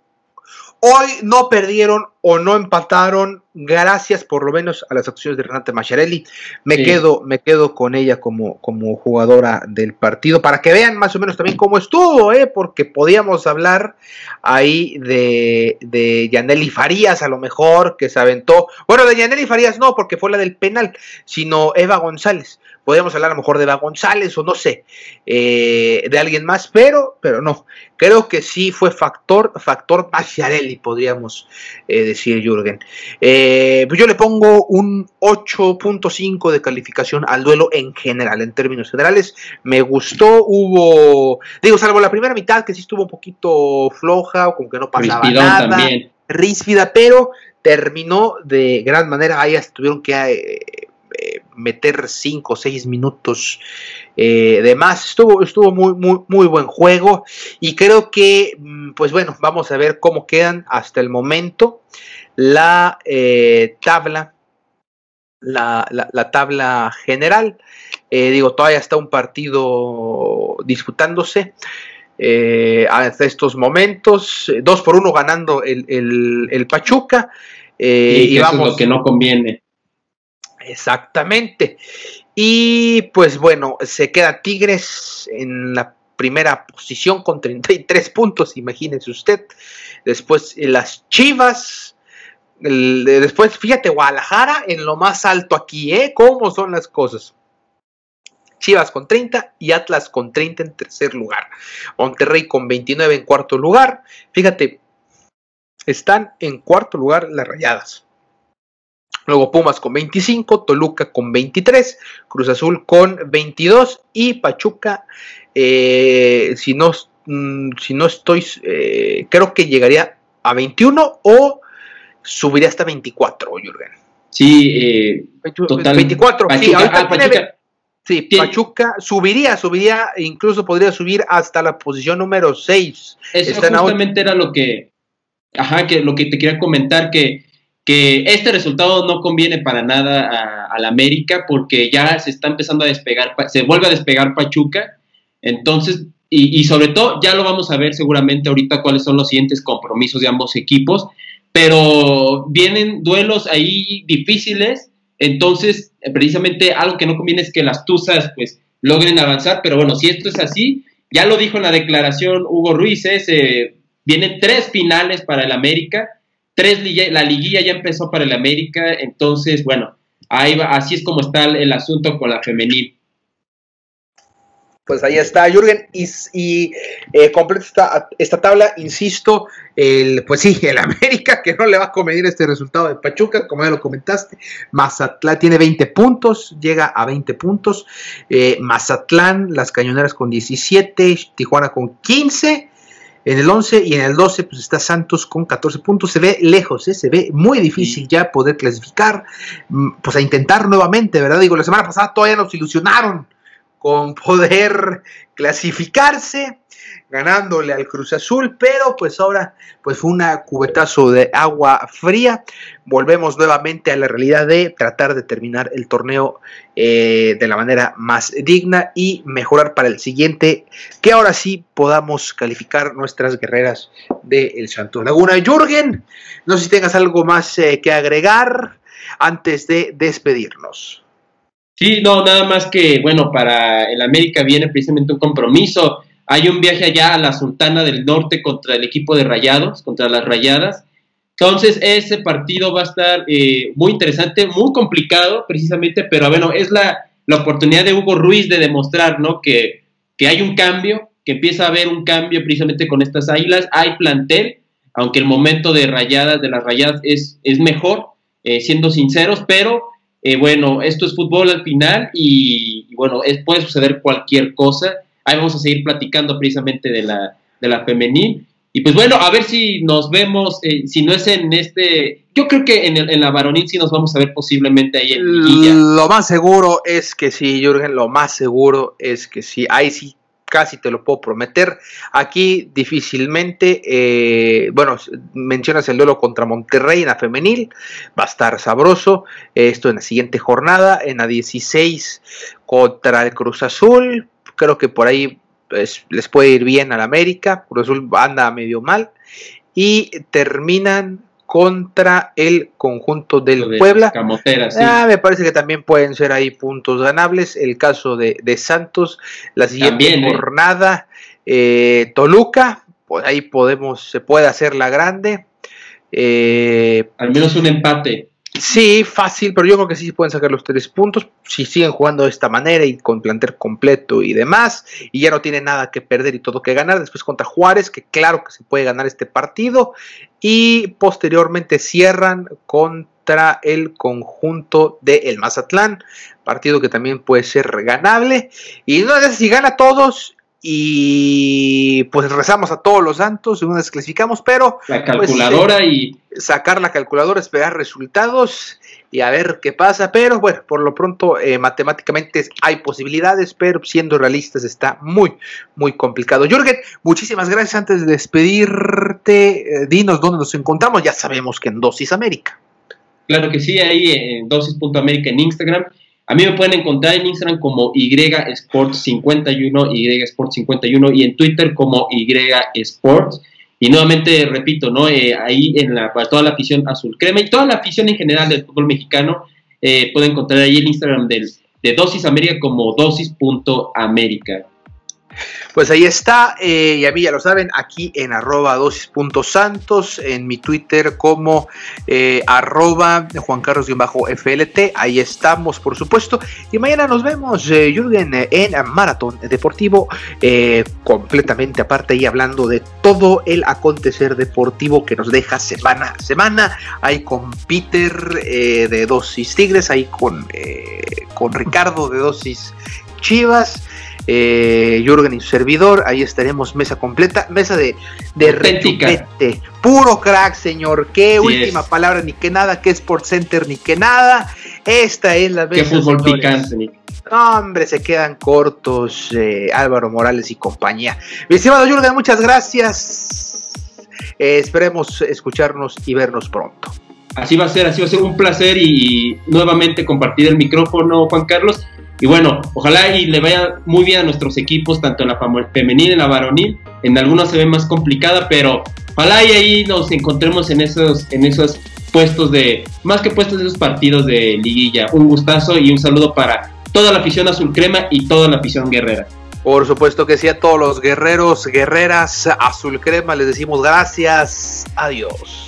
hoy no perdieron o no empataron, gracias por lo menos a las acciones de Renate Macharelli. Me quedo, me quedo con ella como, como jugadora del partido, para que vean más o menos también cómo estuvo, ¿eh? porque podíamos hablar ahí de, de Yaneli Farías, a lo mejor, que se aventó. Bueno, de Yaneli Farías no, porque fue la del penal, sino Eva González podríamos hablar a lo mejor de Eva González o no sé, eh, de alguien más, pero, pero no. Creo que sí fue factor, factor Macharelli, podríamos eh, decir Jürgen. Eh, pues yo le pongo un 8.5 de calificación al duelo en general, en términos generales. Me gustó, hubo, digo, salvo la primera mitad que sí estuvo un poquito floja, como que no pasaba nada. También. Ríspida, pero terminó de gran manera. Ahí tuvieron que eh, eh, meter 5 o 6 minutos eh, de más. Estuvo, estuvo muy, muy, muy buen juego. Y creo que, mm, pues bueno, vamos a ver cómo quedan hasta el momento la tabla. La, la, tabla general. digo, todavía está un partido disputándose. hasta estos momentos, dos por uno ganando el, el Pachuca, eh, y, eso es lo que no conviene. Exactamente. Y pues bueno, se queda Tigres en la primera posición con 33 puntos, imagínense usted. Después las Chivas. después, fíjate, Guadalajara en lo más alto aquí, ¿eh? ¿Cómo son las cosas? Chivas con 30 y Atlas con 30 en tercer lugar. Monterrey con 29 en cuarto lugar. Fíjate, están en cuarto lugar las Rayadas. Luego Pumas con 25, Toluca con 23, Cruz Azul con 22 y Pachuca, eh, si, no, mm, si no estoy, eh, creo que llegaría a 21 o subiría hasta 24, Jürgen. Sí, eh, total. 24, sí, ah, Pachuca. Sí, Pachuca subiría, subiría, incluso podría subir hasta la posición número 6. Eso justamente era lo que, Ajá, que lo que te quería comentar, que, que este resultado no conviene para nada a, la América porque ya se está empezando a despegar, se vuelve a despegar Pachuca, entonces, y, sobre todo, ya lo vamos a ver seguramente ahorita cuáles son los siguientes compromisos de ambos equipos, pero vienen duelos ahí difíciles, entonces, precisamente algo que no conviene es que las Tuzas, pues, logren avanzar, pero bueno, si esto es así, ya lo dijo en la declaración Hugo Ruiz, ese Vienen tres finales para el América, tres la liguilla ya empezó para el América, entonces, bueno, ahí va, así es como está el, asunto con la femenil. Pues ahí está, Jürgen, y, eh, completa esta, tabla, insisto, el, pues sí, el América que no le va a convenir este resultado de Pachuca, como ya lo comentaste, Mazatlán tiene 20 puntos, llega a 20 puntos, eh, Mazatlán, las cañoneras con 17, Tijuana con 15, en el 11 y en el 12 pues está Santos con 14 puntos. Se ve lejos, ¿eh? se ve muy difícil ya poder clasificar, mm, pues a intentar nuevamente, ¿verdad? Digo, la semana pasada todavía nos ilusionaron con poder clasificarse ganándole al Cruz Azul, pero pues ahora pues fue un cubetazo de agua fría. Volvemos nuevamente a la realidad de tratar de terminar el torneo eh, de la manera más digna y mejorar para el siguiente, que ahora sí podamos calificar nuestras guerreras del el Santos Laguna. Jürgen, no sé si tengas algo más eh, que agregar antes de despedirnos. Sí, no, nada más que, bueno, para el América viene precisamente un compromiso hay un viaje allá a la Sultana del Norte contra el equipo de Rayados, contra las Rayadas. Entonces, ese partido va a estar eh, muy interesante, muy complicado precisamente, pero bueno, es la, oportunidad de Hugo Ruiz de demostrar ¿no? que, que hay un cambio, que empieza a haber un cambio precisamente con estas águilas. Hay plantel, aunque el momento de Rayadas, de las Rayadas, es, es mejor, eh, siendo sinceros, pero eh, bueno, esto es fútbol al final y, bueno, es, puede suceder cualquier cosa. Ahí vamos a seguir platicando precisamente de la, de la femenil. Y pues bueno, a ver si nos vemos, eh, si no es en este, yo creo que en, el, en la varonil sí nos vamos a ver posiblemente ahí en Lo más seguro es que sí, Jürgen, lo más seguro es que sí, ahí sí casi te lo puedo prometer. Aquí difícilmente, eh, bueno, mencionas el duelo contra Monterrey en la femenil, va a estar sabroso. Esto en la siguiente jornada, en la 16 contra el Cruz Azul, creo que por ahí pues, les puede ir bien al América, Cruz Azul anda medio mal, y terminan contra el conjunto del Puebla. Ah, me parece que también pueden ser ahí puntos ganables. El caso de, Santos, la siguiente ¿eh? jornada, eh, Toluca, pues ahí podemos, se puede hacer la grande. Eh, Al menos un empate. Sí, fácil, pero yo creo que sí pueden sacar los tres puntos si siguen jugando de esta manera y con plantel completo y demás, y ya no tienen nada que perder y todo que ganar. Después contra Juárez, que claro que se puede ganar este partido, y posteriormente cierran contra el conjunto de el Mazatlán, partido que también puede ser ganable. Y no sé si gana todos y pues rezamos a todos los santos, una vez clasificamos, pero la pues, calculadora y sacar la calculadora, esperar resultados y a ver qué pasa, pero bueno, por lo pronto eh, matemáticamente hay posibilidades, pero siendo realistas está muy, muy complicado. Jürgen, muchísimas gracias. Antes de despedirte, eh, dinos dónde nos encontramos, ya sabemos que en Dosis América. Claro que sí, ahí en dosis.américa en Instagram a mí me pueden encontrar en Instagram como YSports51, YSports51 y en Twitter como YSports. Y nuevamente repito, ¿no? Eh, ahí en la, para toda la afición azul crema y toda la afición en general del fútbol mexicano, eh, pueden encontrar ahí el Instagram de Dosis América como dosis.américa. Pues ahí está, eh, y a mí ya lo saben, aquí en arroba dosis.santos, en mi Twitter como eh, arroba Juan Carlos-FLT, ahí estamos por supuesto, y mañana nos vemos, eh, Jürgen, en Maratón Deportivo, completamente aparte y hablando de todo el acontecer deportivo que nos deja semana a semana, ahí con Peter de Dosis Tigres, ahí con, con Ricardo de Dosis Chivas, eh, Jürgen y su servidor, ahí estaremos mesa completa, mesa de, de puro crack, señor, qué última palabra, ni que nada, que Sport Center, ni que nada, esta es la mesa. Qué fútbol picante, hombre, se quedan cortos eh, Álvaro Morales y compañía. Mi estimado Jürgen, muchas gracias. Eh, esperemos escucharnos y vernos pronto. Así va a ser, así va a ser un placer y nuevamente compartir el micrófono, Juan Carlos. Y bueno, ojalá y le vaya muy bien a nuestros equipos, tanto en la femenil en la varonil. En algunos se ve más complicada, pero ojalá y ahí nos encontremos en esos, en esos puestos de, más que puestos de esos partidos de liguilla. Un gustazo y un saludo para toda la afición azul crema y toda la afición guerrera. Por supuesto que sí, a todos los guerreros, guerreras azul crema, les decimos gracias. Adiós.